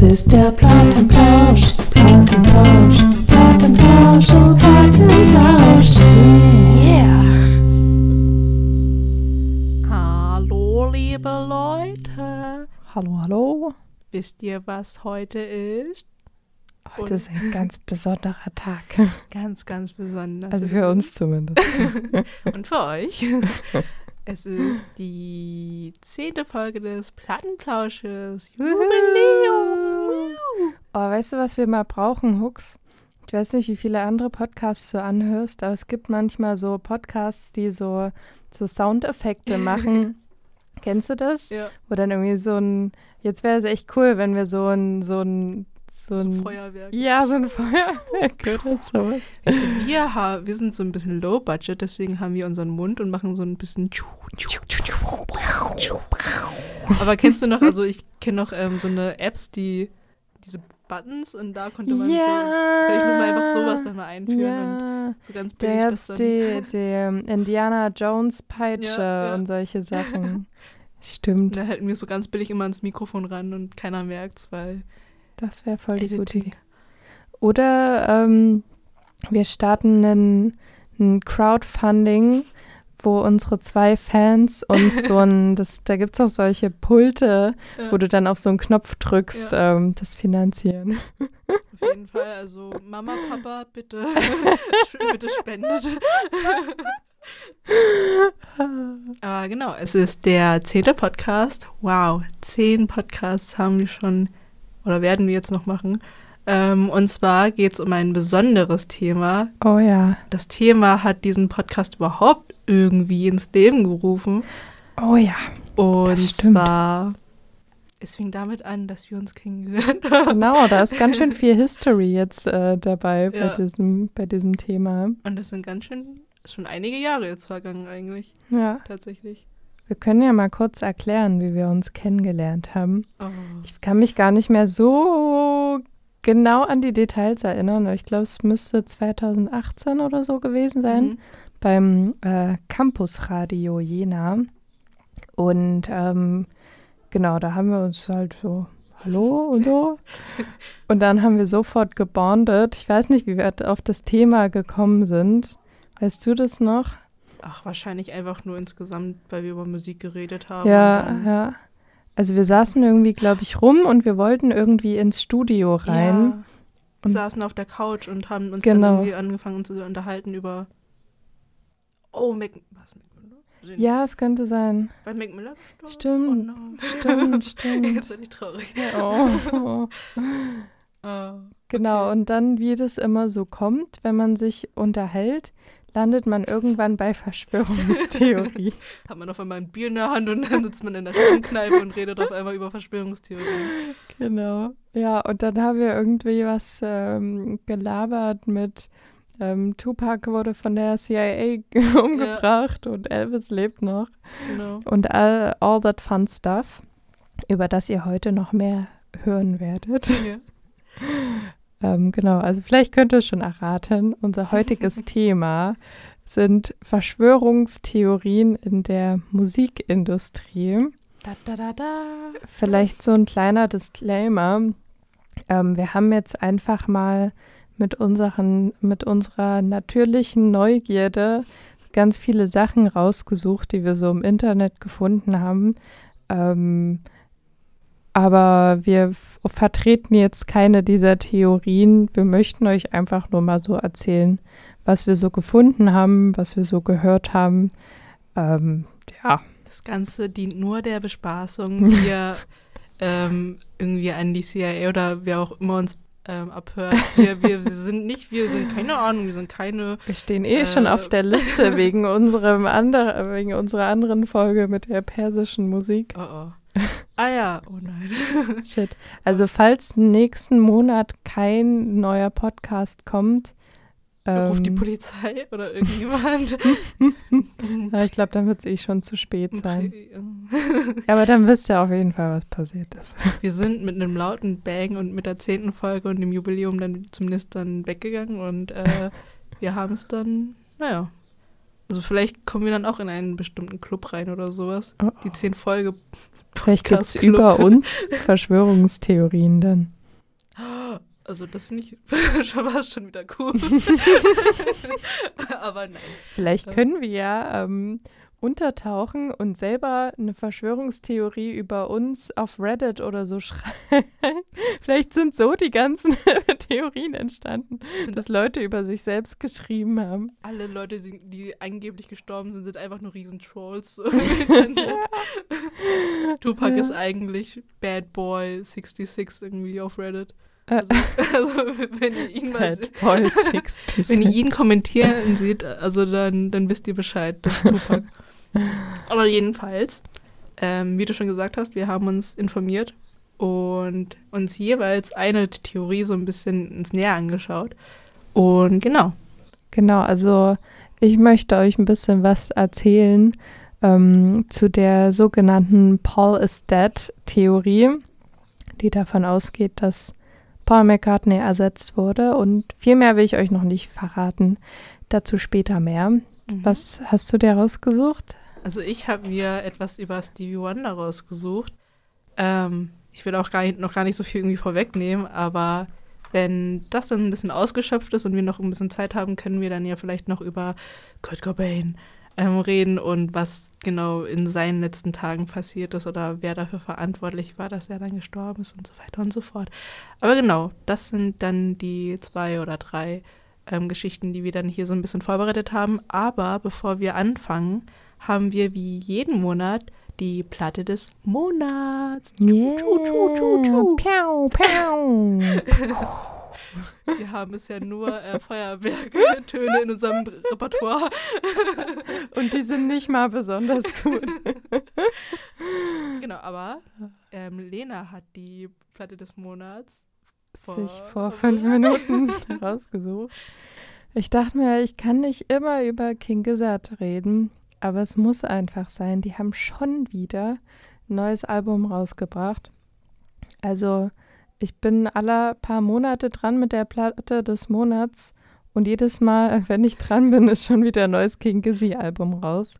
Das ist der Plattenplausch, Plattenplausch, Plattenplausch, oh Plattenplausch. Yeah. Hallo, liebe Leute. Hallo, hallo. Wisst ihr, was heute ist? Heute ist ein ganz besonderer Tag. Ganz, ganz besonders. Also für uns zumindest. Und für euch. Es ist die zehnte Folge des Plattenplausches. Jubiläum. Oh, weißt du, was wir mal brauchen, Hux? Ich weiß nicht, wie viele andere Podcasts du anhörst, aber es gibt manchmal so Podcasts, die so, so Soundeffekte machen. Kennst du das? Ja. Wo dann irgendwie so ein, jetzt wäre es echt cool, wenn wir so ein, so ein, so So ein, ein Feuerwerk. ja, so ein Feuerwerk oder sowas. Weißt du, wir, ha- wir sind so ein bisschen low budget, deswegen haben wir unseren Mund und machen so ein bisschen. Aber kennst du noch, also ich kenne noch ähm, so eine Apps, die diese Buttons und da konnte man so. Vielleicht muss man einfach sowas dann mal einführen und Ja. so ganz billig Der das dann. die, die ähm, Indiana Jones Peitsche Ja, ja. und solche Sachen. Und Stimmt, dann halten wir so ganz billig immer ans Mikrofon ran und keiner merkt's, weil das wäre voll die gute Editing. Idee. Oder ähm, wir starten ein Crowdfunding, wo unsere zwei Fans uns so ein, das, da gibt es auch solche Pulte, Ja, wo du dann auf so einen Knopf drückst, ähm, das finanzieren. auf jeden Fall. Also Mama, Papa, bitte, bitte spendet. Aber genau, es ist der zehnte Podcast. Wow, zehn Podcasts haben wir schon oder werden wir jetzt noch machen. Ähm, und zwar geht es um ein besonderes Thema. Oh ja, Das Thema hat diesen Podcast überhaupt irgendwie ins Leben gerufen. oh ja, Und zwar, es fing damit an, dass wir uns kennengelernt haben. genau, da ist ganz schön viel History jetzt äh, dabei bei, Ja. diesem, bei diesem Thema. Und das sind ganz schön, schon einige Jahre jetzt vergangen eigentlich, Ja. tatsächlich. Wir können ja mal kurz erklären, wie wir uns kennengelernt haben. Oh. Ich kann mich gar nicht mehr so genau an die Details erinnern, aber ich glaube, es müsste 2018 oder so gewesen sein, Mhm. Beim äh, Campusradio Jena. Und ähm, genau, da haben wir uns halt so, hallo und so. und dann haben wir sofort gebondet. Ich weiß nicht, wie wir auf das Thema gekommen sind. Weißt du das noch? Ach, wahrscheinlich einfach nur insgesamt, weil wir über Musik geredet haben. Ja, ja. Also wir saßen irgendwie, glaube ich, rum und wir wollten irgendwie ins Studio rein. Ja. Wir Und- saßen auf der Couch und haben uns Genau. dann irgendwie angefangen zu unterhalten über. Oh, Mac. Was, Mac Miller? Ja, es könnte sein. War Mac Miller gestorben? Stimmt. Oh no. Stimmt, stimmt. Jetzt bin ich traurig. Oh. Oh. Genau, und dann, wie das immer so kommt, wenn man sich unterhält, landet man irgendwann bei Verschwörungstheorie. Hat man auf einmal ein Bier in der Hand und dann sitzt man in der Stammkneipe und redet auf einmal über Verschwörungstheorien. genau. Ja, und dann haben wir irgendwie was ähm, gelabert mit ähm, Tupac wurde von der CIA umgebracht und Elvis lebt noch. Genau. Und all, all that fun stuff, über das ihr heute noch mehr hören werdet. Ja. Ähm, genau, also vielleicht könnt ihr es schon erraten. Unser heutiges Thema sind Verschwörungstheorien in der Musikindustrie. Da, da, da, da. Vielleicht so ein kleiner Disclaimer. Ähm, wir haben jetzt einfach mal mit, unseren, mit unserer natürlichen Neugierde ganz viele Sachen rausgesucht, die wir so im Internet gefunden haben. Ähm, aber wir vertreten jetzt keine dieser Theorien. Wir möchten euch einfach nur mal so erzählen, was wir so gefunden haben, was wir so gehört haben. Ähm, ja, Das Ganze dient nur der Bespaßung, wir ähm, irgendwie an die CIA oder wer auch immer uns ähm, abhört. Wir, wir sind nicht, wir sind keine Ahnung, wir sind keine. wir stehen eh schon Äh. auf der Liste wegen unserem andere, wegen unserer anderen Folge mit der persischen Musik. Oh oh. Ah ja, oh nein. Shit. Also falls nächsten Monat kein neuer Podcast kommt, Ruft die ähm, Polizei oder irgendjemand. ja, ich glaube, dann wird es eh schon zu spät sein. Ja, aber dann wisst ihr auf jeden Fall, was passiert ist. Wir sind mit einem lauten Bang und mit der zehnten Folge und dem Jubiläum dann zumindest dann weggegangen und äh, wir haben es dann, naja, Also vielleicht kommen wir dann auch in einen bestimmten Club rein oder sowas. Oh. Die zehn Folge. Vielleicht gibt es über uns Verschwörungstheorien dann. Also das finde ich schon war schon wieder cool. Aber nein. Vielleicht können wir ja ähm, untertauchen und selber eine Verschwörungstheorie über uns auf Reddit oder so schreiben. Vielleicht sind so die ganzen Theorien entstanden, Sind dass Leute über sich selbst geschrieben haben. alle Leute, die angeblich gestorben sind, sind einfach nur im Internet. Tupac Ja. ist eigentlich Bad Boy 66 irgendwie auf Reddit. Äh. Also, also wenn ihr ihn mal se- Bad Boy 60. wenn ihr ihn kommentieren seht, also dann, dann wisst ihr Bescheid, das ist Tupac. Aber jedenfalls, ähm, wie du schon gesagt hast, wir haben uns informiert und uns jeweils eine Theorie so ein bisschen ins Näher angeschaut. Und genau, Genau, also ich möchte euch ein bisschen was erzählen ähm, zu der sogenannten Paul is Dead Theorie, die davon ausgeht, dass Paul McCartney ersetzt wurde. Und viel mehr will ich euch noch nicht verraten. Dazu später mehr. Was hast du dir rausgesucht? Also ich habe mir etwas über Stevie Wonder rausgesucht. Ähm, ich will auch gar nicht, noch gar nicht so viel irgendwie vorwegnehmen, aber wenn das dann ein bisschen ausgeschöpft ist und wir noch ein bisschen Zeit haben, können wir dann ja vielleicht noch über Kurt Cobain ähm, reden und was genau in seinen letzten Tagen passiert ist oder wer dafür verantwortlich war, dass er dann gestorben ist und so weiter und so fort. Aber genau, das sind dann die zwei oder drei ähm, Geschichten, die wir dann hier so ein bisschen vorbereitet haben. Aber bevor wir anfangen, haben wir wie jeden Monat die Platte des Monats. Yeah. Piau, piau. Wir haben bisher nur äh, Feuerwerktöne in unserem Repertoire. Und die sind nicht mal besonders gut. Genau, aber ähm, Lena hat die Platte des Monats. sich Vor- vor fünf Minuten rausgesucht. Ich dachte mir, ich kann nicht immer über King Gizzard reden, aber es muss einfach sein. Die haben schon wieder ein neues Album rausgebracht. Also ich bin alle paar Monate dran mit der Platte des Monats und jedes Mal, wenn ich dran bin, ist schon wieder ein neues King Gizzy Album raus.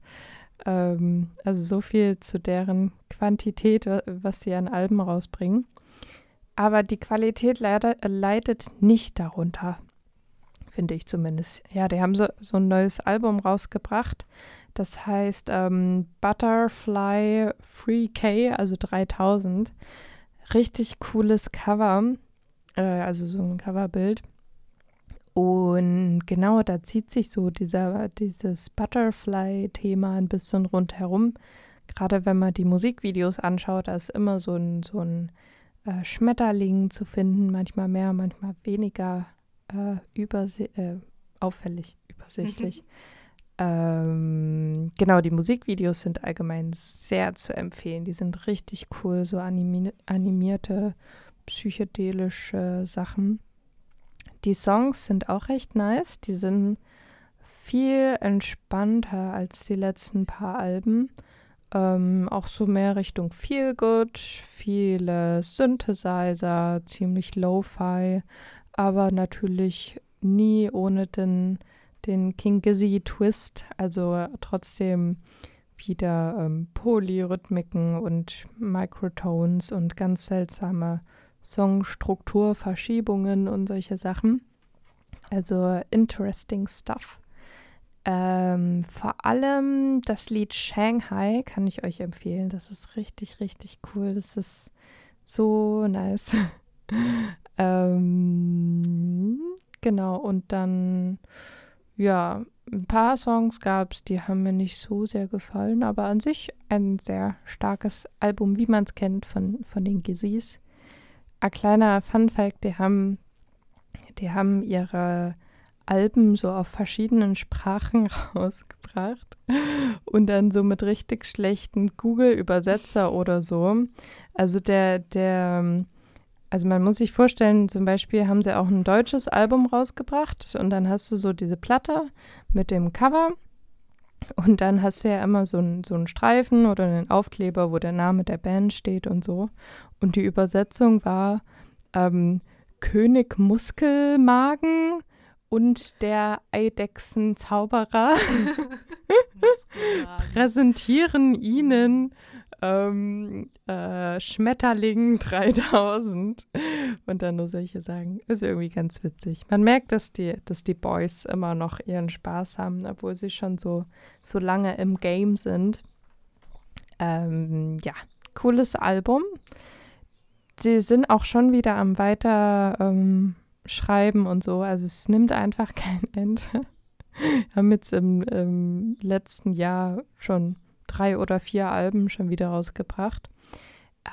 Ähm, also so viel zu deren Quantität, wa- was sie an Alben rausbringen. Aber die Qualität leider, leidet nicht darunter, finde ich zumindest. Ja, die haben so, so ein neues Album rausgebracht. Das heißt ähm, Butterfly 3K, also 3000. Richtig cooles Cover, äh, also so ein Coverbild. Und genau, da zieht sich so dieser, dieses Butterfly-Thema ein bisschen rundherum. Gerade wenn man die Musikvideos anschaut, da ist immer so ein, so ein äh, Schmetterling zu finden, manchmal mehr, manchmal weniger äh, überse äh, auffällig, übersichtlich. Ähm, genau, die Musikvideos sind allgemein sehr zu empfehlen. Die sind richtig cool, so animi animierte, psychedelische Sachen. Die Songs sind auch recht nice. Die sind viel entspannter als die letzten paar Alben. Ähm, auch so mehr Richtung Feel Good, viele Synthesizer, ziemlich Lo-Fi, aber natürlich nie ohne den, den King Gizzy Twist, also trotzdem wieder ähm, Polyrhythmiken und Microtones und ganz seltsame Songstrukturverschiebungen und solche Sachen. Also interesting stuff. Ähm, vor allem das Lied Shanghai kann ich euch empfehlen. Das ist richtig, richtig cool. Das ist so nice. ähm, genau, und dann, ja, ein paar Songs gab es, die haben mir nicht so sehr gefallen, aber an sich ein sehr starkes Album, wie man es kennt von, von den Gizzys. Ein kleiner Fun-Fact: die haben, die haben ihre Alben so auf verschiedenen Sprachen rausgebracht und dann so mit richtig schlechten Google-Übersetzer oder so. Also der, der, also man muss sich vorstellen, zum Beispiel haben sie auch ein deutsches Album rausgebracht und dann hast du so diese Platte mit dem Cover und dann hast du ja immer so einen so einen Streifen oder einen Aufkleber, wo der Name der Band steht und so. Und die Übersetzung war ähm, König Muskelmagen und der Eidechsen-Zauberer präsentieren Ihnen ähm, äh, Schmetterling 3000 und dann nur solche sagen. Ist irgendwie ganz witzig. Man merkt, dass die, dass die Boys immer noch ihren Spaß haben, obwohl sie schon so, so lange im Game sind. Ähm, ja, cooles Album. Sie sind auch schon wieder am weiter ähm, schreiben und so. Also es nimmt einfach kein Ende. haben jetzt im, im letzten Jahr schon drei oder vier Alben schon wieder rausgebracht.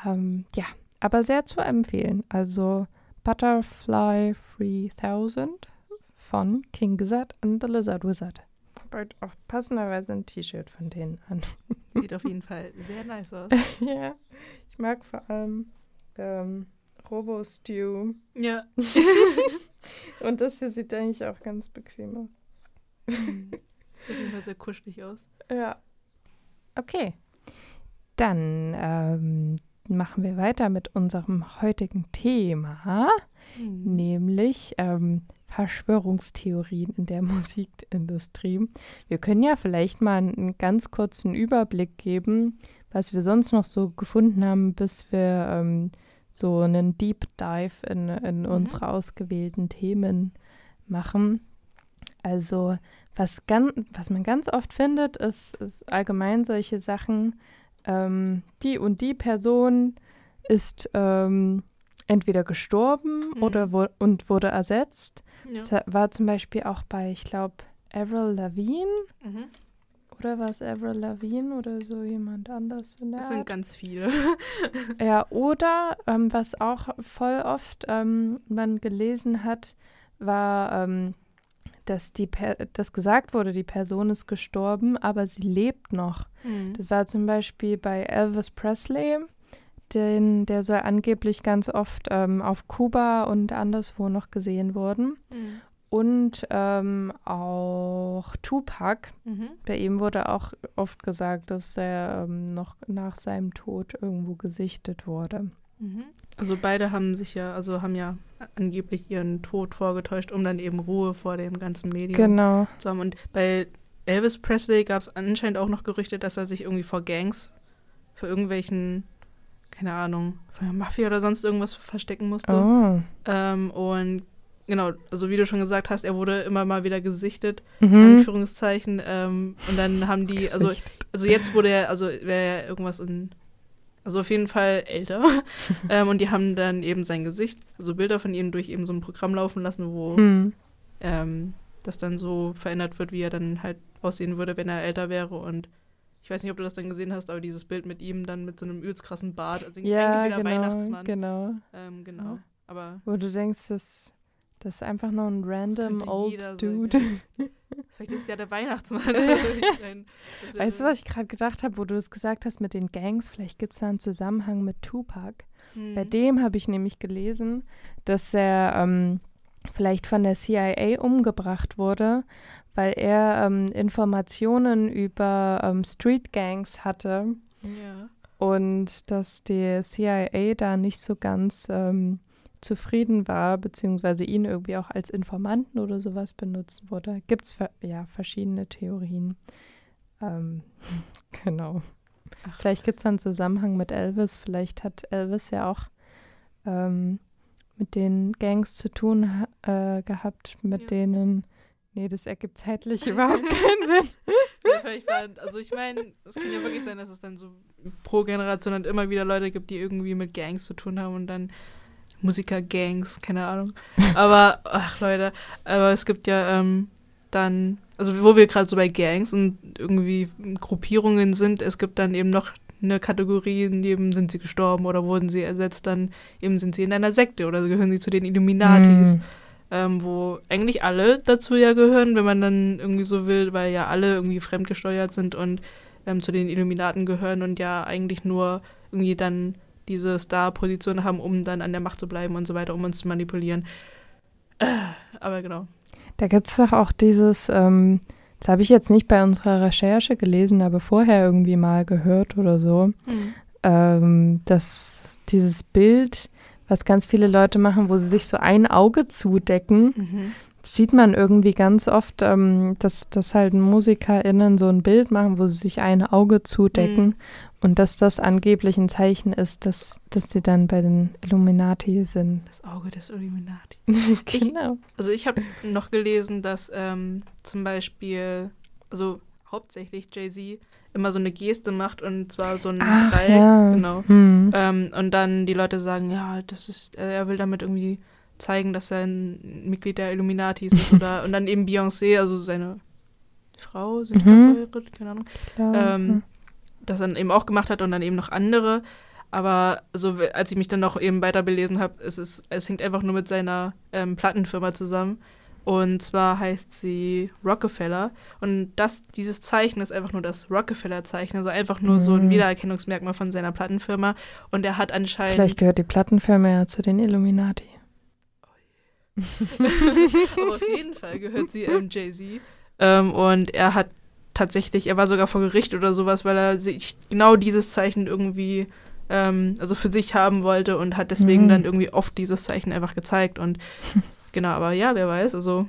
Ähm, ja, aber sehr zu empfehlen. Also Butterfly 3000 von King Gizzard and the Lizard Wizard. Bald auch passenderweise ein T-Shirt von denen an. Sieht auf jeden Fall sehr nice aus. ja, ich mag vor allem ähm, Robo Stew. Ja. Und das hier sieht eigentlich auch ganz bequem aus. Sieht auf jeden Fall sehr kuschelig aus. Ja. Okay. Dann ähm, machen wir weiter mit unserem heutigen Thema, Mhm. nämlich ähm, Verschwörungstheorien in der Musikindustrie. Wir können ja vielleicht mal einen ganz kurzen Überblick geben, was wir sonst noch so gefunden haben, bis wir ähm, so einen Deep Dive in, in unsere ausgewählten Themen machen. Also was, gan was man ganz oft findet, ist, ist allgemein solche Sachen, ähm, die und die Person ist ähm, entweder gestorben Mhm. oder wo und wurde ersetzt. Ja. Das war zum Beispiel auch bei, ich glaube, Avril Lavigne Mhm. oder war es Avril Lavigne oder so jemand anders in der Das sind Art? ganz viele. Ja, oder ähm, was auch voll oft ähm, man gelesen hat, war, ähm, dass, die per dass gesagt wurde, die Person ist gestorben, aber sie lebt noch. Mhm. Das war zum Beispiel bei Elvis Presley, den, der soll angeblich ganz oft ähm, auf Kuba und anderswo noch gesehen worden. Mhm. Und ähm, auch Tupac, Mhm. bei ihm wurde auch oft gesagt, dass er ähm, noch nach seinem Tod irgendwo gesichtet wurde. Mhm. Also beide haben sich ja, also haben ja angeblich ihren Tod vorgetäuscht, um dann eben Ruhe vor dem ganzen Medium Genau. zu haben. Und bei Elvis Presley gab es anscheinend auch noch Gerüchte, dass er sich irgendwie vor Gangs, für irgendwelchen, keine Ahnung, von der Mafia oder sonst irgendwas verstecken musste. Oh. Ähm, und genau, also wie du schon gesagt hast, er wurde immer mal wieder gesichtet, Mhm. Anführungszeichen. Ähm, und dann haben die, also, also jetzt wurde er, also wäre er irgendwas in, also auf jeden Fall älter. ähm, und die haben dann eben sein Gesicht, also Bilder von ihm durch eben so ein Programm laufen lassen, wo Hm. ähm, das dann so verändert wird, wie er dann halt aussehen würde, wenn er älter wäre. Und ich weiß nicht, ob du das dann gesehen hast, aber dieses Bild mit ihm dann mit so einem übelst krassen Bart, also Ja, eigentlich wieder genau, Weihnachtsmann. genau. Ähm, genau. Ja. Aber Wo du denkst, das, das ist einfach nur ein random old jeder sein, Dude. vielleicht ist ja der Weihnachtsmann. Weißt du, was ich gerade gedacht habe, wo du es gesagt hast mit den Gangs? Vielleicht gibt es da einen Zusammenhang mit Tupac. Hm. Bei dem habe ich nämlich gelesen, dass er ähm, vielleicht von der CIA umgebracht wurde, weil er ähm, Informationen über ähm, Street Gangs hatte Ja. und dass die CIA da nicht so ganz ähm, zufrieden war, beziehungsweise ihn irgendwie auch als Informanten oder sowas benutzen wurde. Gibt es ja verschiedene Theorien. Ähm, genau. Ach. Vielleicht gibt es einen Zusammenhang mit Elvis. Vielleicht hat Elvis ja auch ähm, mit den Gangs zu tun äh, gehabt, mit Ja. denen. Nee, das ergibt zeitlich überhaupt keinen Sinn. Ja, vielleicht war, also ich meine, es kann ja wirklich sein, dass es dann so pro Generation halt immer wieder Leute gibt, die irgendwie mit Gangs zu tun haben und dann Musiker-Gangs, keine Ahnung. Aber, ach Leute, aber es gibt ja ähm, dann, also wo wir gerade so bei Gangs und irgendwie Gruppierungen sind, es gibt dann eben noch eine Kategorie, in dem sind sie gestorben oder wurden sie ersetzt, dann eben sind sie in einer Sekte oder gehören sie zu den Illuminatis Hm. ähm, wo eigentlich alle dazu ja gehören, wenn man dann irgendwie so will, weil ja alle irgendwie fremdgesteuert sind und ähm, zu den Illuminaten gehören und ja eigentlich nur irgendwie dann diese Star-Position haben, um dann an der Macht zu bleiben und so weiter, um uns zu manipulieren. Äh, aber genau. Da gibt es doch auch dieses, ähm, das habe ich jetzt nicht bei unserer Recherche gelesen, aber vorher irgendwie mal gehört oder so, ähm, dass dieses Bild, was ganz viele Leute machen, wo sie sich so ein Auge zudecken, Mhm. sieht man irgendwie ganz oft, ähm, dass, dass halt MusikerInnen so ein Bild machen, wo sie sich ein Auge zudecken Mhm. Und dass das angeblich ein Zeichen ist, dass, dass sie dann bei den Illuminati sind. Das Auge des Illuminati. genau. Also ich habe noch gelesen, dass ähm, zum Beispiel, also hauptsächlich Jay-Z, immer so eine Geste macht und zwar so ein Ach, Dreieck. ja. Genau. Hm. Ähm, und dann die Leute sagen, ja, das ist, äh, er will damit irgendwie zeigen, dass er ein Mitglied der Illuminatis ist. Oder, und dann eben Beyoncé, also seine Frau, sind Mhm. verheiratet? keine Ahnung, Klar. ähm, das dann eben auch gemacht hat und dann eben noch andere. Aber so, als ich mich dann noch eben weiter belesen habe, es, ist, es hängt einfach nur mit seiner ähm, Plattenfirma zusammen. Und zwar heißt sie Rockefeller. Und das, dieses Zeichen ist einfach nur das Rockefeller-Zeichen. Also einfach nur so ein Mhm. Wiedererkennungsmerkmal von seiner Plattenfirma. Und er hat anscheinend. Vielleicht gehört die Plattenfirma ja zu den Illuminati. Aber auf jeden Fall gehört sie ähm, Jay-Z. Ähm, und er hat tatsächlich, er war sogar vor Gericht oder sowas, weil er sich genau dieses Zeichen irgendwie, ähm, also für sich haben wollte und hat deswegen Mhm. dann irgendwie oft dieses Zeichen einfach gezeigt. Und genau, aber ja, wer weiß, also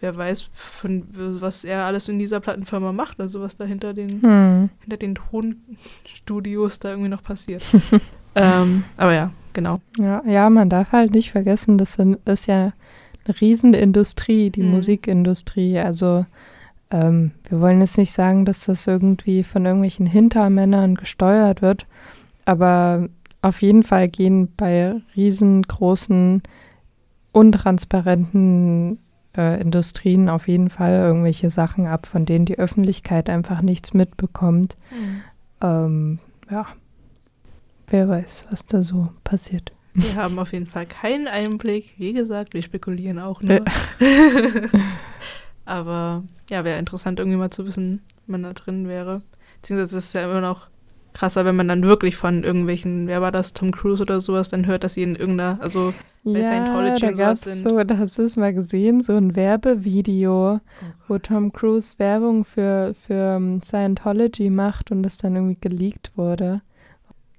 wer weiß, von, was er alles in dieser Plattenfirma macht, also was da hinter den, Hm. hinter den Tonstudios da irgendwie noch passiert. ähm, aber ja, genau. Ja, ja, man darf halt nicht vergessen, das ist ja eine Riesenindustrie, die Mhm. Musikindustrie. Also ähm, wir wollen jetzt nicht sagen, dass das irgendwie von irgendwelchen Hintermännern gesteuert wird, aber auf jeden Fall gehen bei riesengroßen, untransparenten äh, Industrien auf jeden Fall irgendwelche Sachen ab, von denen die Öffentlichkeit einfach nichts mitbekommt. Ähm, ja, wer weiß, was da so passiert. Wir haben auf jeden Fall keinen Einblick. Wie gesagt, wir spekulieren auch nur. Aber ja, wäre interessant, irgendwie mal zu wissen, wenn man da drin wäre. Beziehungsweise es ist ja immer noch krasser, wenn man dann wirklich von irgendwelchen, wer war das, Tom Cruise oder sowas, dann hört, dass sie in irgendeiner, also Bei ja, Scientology da sowas sind. so, da hast du es mal gesehen, so ein Werbevideo, wo Tom Cruise Werbung für, für ähm, Scientology macht und das dann irgendwie geleakt wurde.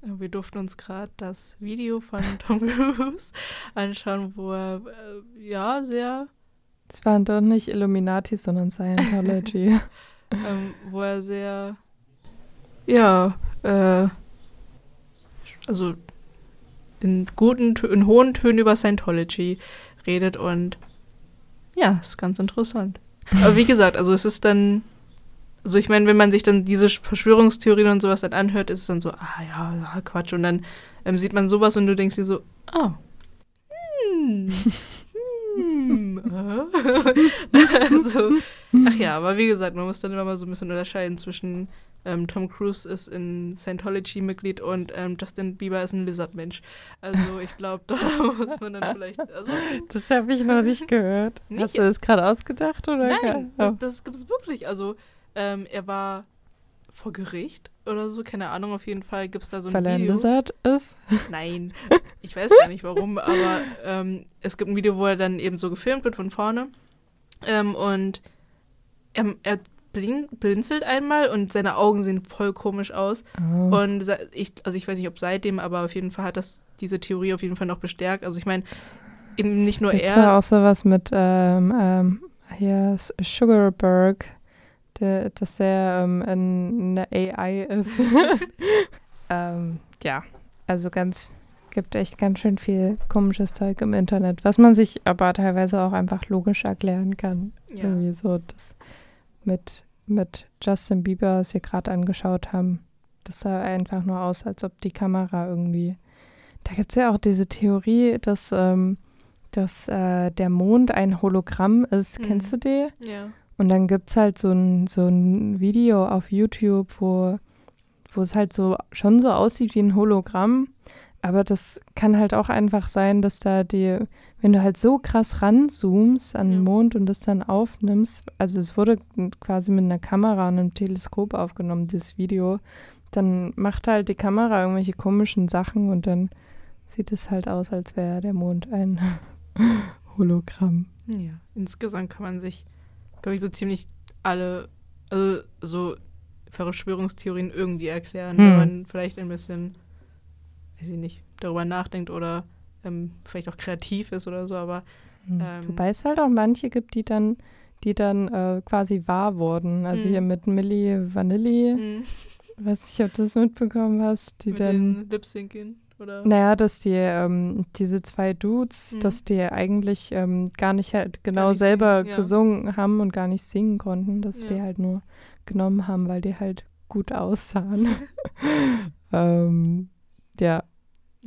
wir durften uns gerade das Video von Tom Cruise anschauen, wo er, äh, ja, sehr, Es waren doch nicht Illuminati, sondern Scientology. ähm, wo er sehr, ja, äh, also in guten, in hohen Tönen über Scientology redet und ja, ist ganz interessant. Aber wie gesagt, also es ist dann, also ich meine, wenn man sich dann diese Verschwörungstheorien und sowas dann anhört, ist es dann so, ah ja, ja Quatsch. Und dann ähm, sieht man sowas und du denkst dir so, ah, hm, also, ach ja, aber wie gesagt, man muss dann immer mal so ein bisschen unterscheiden zwischen ähm, Tom Cruise ist in Scientology Mitglied und ähm, Justin Bieber ist ein Lizardmensch. Also ich glaube, da muss man dann vielleicht, also Das habe ich noch nicht gehört. Nicht? Hast du das gerade ausgedacht oder? Nein, Oh. das, das gibt es wirklich. Also, ähm, er war vor Gericht oder so, keine Ahnung, auf jeden Fall gibt es da so ein Weil er ein Video. Lizard ist? Nein, ich weiß gar nicht warum, aber ähm, es gibt ein Video, wo er dann eben so gefilmt wird von vorne ähm, und er, er blin blinzelt einmal und seine Augen sehen voll komisch aus. Oh. Und ich, also ich weiß nicht, ob seitdem, aber auf jeden Fall hat das diese Theorie auf jeden Fall noch bestärkt. Also ich meine, eben nicht nur Gibt's er. da auch sowas mit ähm, ähm, hier Sugarberg, der, dass er ähm, ein, eine AI ist. ähm, ja, also ganz gibt echt ganz schön viel komisches Zeug im Internet, was man sich aber teilweise auch einfach logisch erklären kann. ja. Irgendwie so das mit mit Justin Bieber, was wir gerade angeschaut haben. Das sah einfach nur aus, als ob die Kamera irgendwie. Da gibt es ja auch diese Theorie, dass, ähm, dass äh, der Mond ein Hologramm ist. Mhm. Kennst du die? ja. Und dann gibt es halt so ein, so ein Video auf YouTube, wo, wo es halt so schon so aussieht wie ein Hologramm. Aber das kann halt auch einfach sein, dass da die, wenn du halt so krass ranzoomst an den. Mond und das dann aufnimmst, also es wurde quasi mit einer Kamera und einem Teleskop aufgenommen, dieses Video, dann macht halt die Kamera irgendwelche komischen Sachen und dann sieht es halt aus, als wäre der Mond ein Hologramm. Ja, insgesamt kann man sich, glaube ich, so ziemlich alle, also so Verschwörungstheorien irgendwie erklären, Hm. wenn man vielleicht ein bisschen, weiß ich nicht, darüber nachdenkt oder ähm, vielleicht auch kreativ ist oder so, aber Hm. Ähm, Wobei es halt auch manche gibt, die dann, die dann äh, quasi wahr wurden. Also Mhm. hier mit Milli Vanilli, Mhm. weiß nicht, ob du das mitbekommen hast, die Mit dann. Lip-Syncing, oder? Naja, dass die, ähm, diese zwei Dudes, Mhm. dass die eigentlich ähm, gar nicht halt genau nicht selber singen, ja. gesungen haben und gar nicht singen konnten, dass die Ja. halt nur genommen haben, weil die halt gut aussahen. ähm, ja,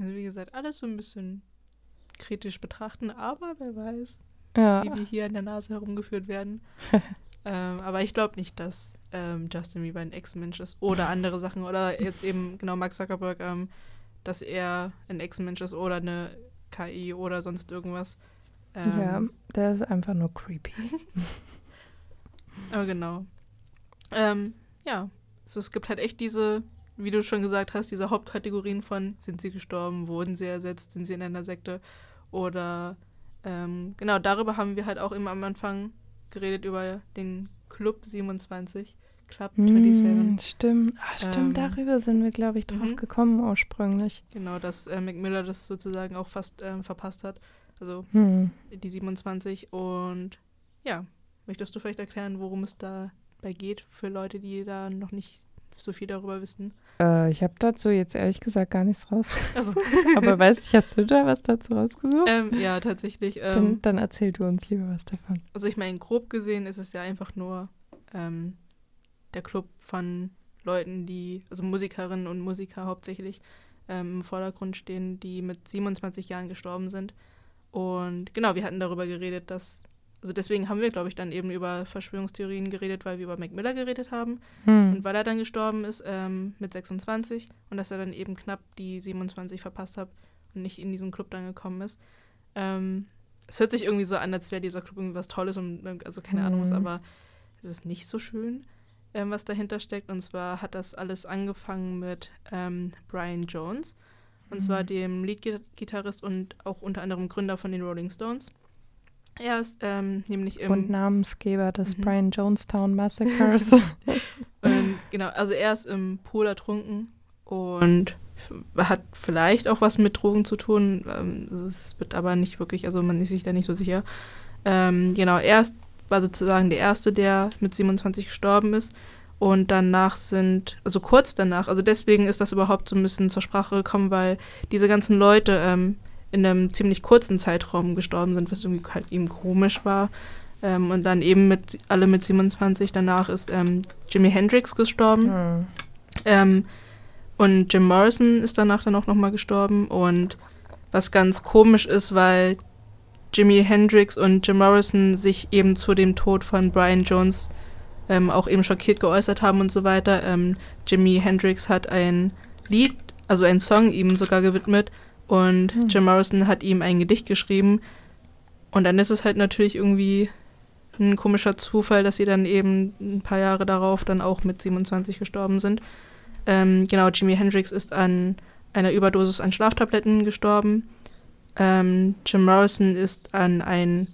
Also wie gesagt, alles so ein bisschen kritisch betrachten, aber wer weiß, ja. wie wir hier an der Nase herumgeführt werden. ähm, aber ich glaube nicht, dass ähm, Justin Bieber ein Ex-Mensch ist oder andere Sachen oder jetzt eben genau Mark Zuckerberg, ähm, dass er ein Ex-Mensch ist oder eine KI oder sonst irgendwas. Ähm, ja, der ist einfach nur creepy. Aber genau. Ähm, ja, also es gibt halt echt diese, wie du schon gesagt hast, diese Hauptkategorien von sind sie gestorben, wurden sie ersetzt, sind sie in einer Sekte oder ähm, genau, darüber haben wir halt auch immer am Anfang geredet über den Club 27, Club 27. Mm, stimmt, ah, stimmt, Ähm, darüber sind wir, glaube ich, drauf mhm. gekommen ursprünglich. Genau, dass äh, Mac Miller das sozusagen auch fast ähm, verpasst hat. Also Hm. die 27 und ja, möchtest du vielleicht erklären, worum es dabei geht für Leute, die da noch nicht so viel darüber wissen? Äh, ich habe dazu jetzt ehrlich gesagt gar nichts raus. Also, Aber weißt du, hast du da was dazu rausgesucht? ähm, ja, tatsächlich. dann, Ähm, dann erzähl du uns lieber was davon. also ich meine, grob gesehen ist es ja einfach nur ähm, der Club von Leuten, die, also Musikerinnen und Musiker hauptsächlich, ähm, im Vordergrund stehen, die mit 27 Jahren gestorben sind. Und genau, wir hatten darüber geredet, dass, also deswegen haben wir, glaube ich, dann eben über Verschwörungstheorien geredet, weil wir über Mac Miller geredet haben. Hm. Und weil er dann gestorben ist ähm, mit 26 und dass er dann eben knapp die 27 verpasst hat und nicht in diesen Club dann gekommen ist. Ähm, es hört sich irgendwie so an, als wäre dieser Club irgendwie was Tolles und also keine Ahnung was, Mhm. aber es ist nicht so schön, ähm, was dahinter steckt. Und zwar hat das alles angefangen mit ähm, Brian Jones. Und zwar Mhm. dem Leadgitarrist und auch unter anderem Gründer von den Rolling Stones. Er ist ähm, nämlich im Und Namensgeber des Mhm. Brian Jonestown Massacres. Und genau, also er ist im Pool ertrunken und hat vielleicht auch was mit Drogen zu tun. Ähm, also es wird aber nicht wirklich, also man ist sich da nicht so sicher. Ähm, genau, er ist, war sozusagen der Erste, der mit 27 gestorben ist. Und danach sind, also kurz danach, also deswegen ist das überhaupt so ein bisschen zur Sprache gekommen, weil diese ganzen Leute ähm, in einem ziemlich kurzen Zeitraum gestorben sind, was irgendwie halt eben komisch war. Ähm, und dann eben mit alle mit 27. Danach ist ähm, Jimi Hendrix gestorben. hm. Ähm, und Jim Morrison ist danach dann auch nochmal gestorben. Und was ganz komisch ist, weil Jimi Hendrix und Jim Morrison sich eben zu dem Tod von Brian Jones ähm, auch eben schockiert geäußert haben und so weiter. Ähm, Jimi Hendrix hat ein Lied, also einen Song ihm sogar gewidmet. Und Hm. Jim Morrison hat ihm ein Gedicht geschrieben. Und dann ist es halt natürlich irgendwie ein komischer Zufall, dass sie dann eben ein paar Jahre darauf dann auch mit 27 gestorben sind. Ähm, genau, Jimi Hendrix ist an einer Überdosis an Schlaftabletten gestorben. Ähm, Jim Morrison ist an ein,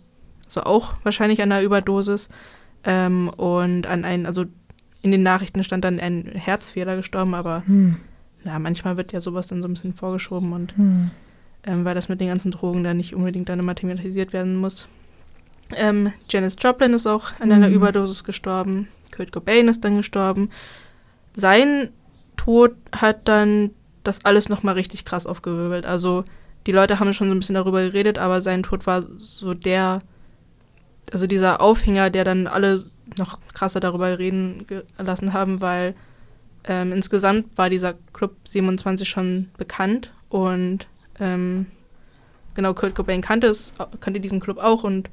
also auch wahrscheinlich an einer Überdosis ähm, und an ein, also in den Nachrichten stand dann ein Herzfehler gestorben, aber Hm. ja, manchmal wird ja sowas dann so ein bisschen vorgeschoben und Hm. ähm, weil das mit den ganzen Drogen dann nicht unbedingt dann immer thematisiert werden muss. Ähm, Janis Joplin ist auch an einer Mhm. Überdosis gestorben. Kurt Cobain ist dann gestorben. Sein Tod hat dann das alles nochmal richtig krass aufgewirbelt. Also die Leute haben schon so ein bisschen darüber geredet, aber sein Tod war so der, also dieser Aufhänger, der dann alle noch krasser darüber reden gelassen haben, weil ähm, insgesamt war dieser Club 27 schon bekannt und ähm, genau Kurt Cobain kannte es, kannte diesen Club auch und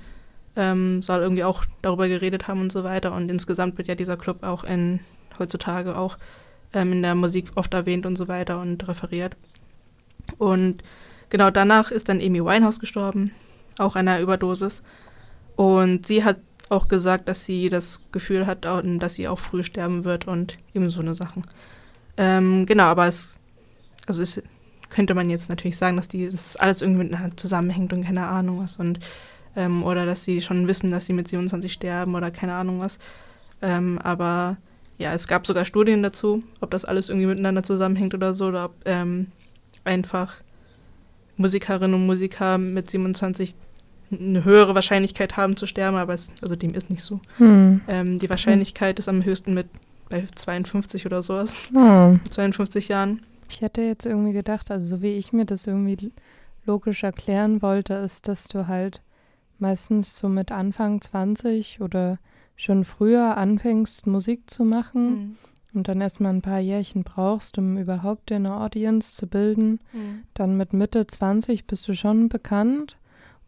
ähm, soll irgendwie auch darüber geredet haben und so weiter. Und insgesamt wird ja dieser Club auch in, heutzutage auch ähm, in der Musik oft erwähnt und so weiter und referiert. Und genau danach ist dann Amy Winehouse gestorben, auch an einer Überdosis. Und sie hat auch gesagt, dass sie das Gefühl hat, dass sie auch früh sterben wird und eben so eine Sachen. Ähm, genau, aber es, also es könnte man jetzt natürlich sagen, dass die, das alles irgendwie miteinander zusammenhängt und keine Ahnung was und ähm, oder dass sie schon wissen, dass sie mit 27 sterben oder keine Ahnung was. Ähm, aber ja, es gab sogar Studien dazu, ob das alles irgendwie miteinander zusammenhängt oder so, oder ob ähm, einfach Musikerinnen und Musiker mit 27 eine höhere Wahrscheinlichkeit haben zu sterben, aber es, also dem ist nicht so. Hm. Ähm, die Wahrscheinlichkeit ist am höchsten mit bei 52 oder sowas, Hm. 52 Jahren. Ich hätte jetzt irgendwie gedacht, also so wie ich mir das irgendwie logisch erklären wollte, ist, dass du halt meistens so mit Anfang 20 oder schon früher anfängst, Musik zu machen Mhm. Und dann erstmal ein paar Jährchen brauchst, um überhaupt dir eine Audience zu bilden. Mhm. Dann mit Mitte 20 bist du schon bekannt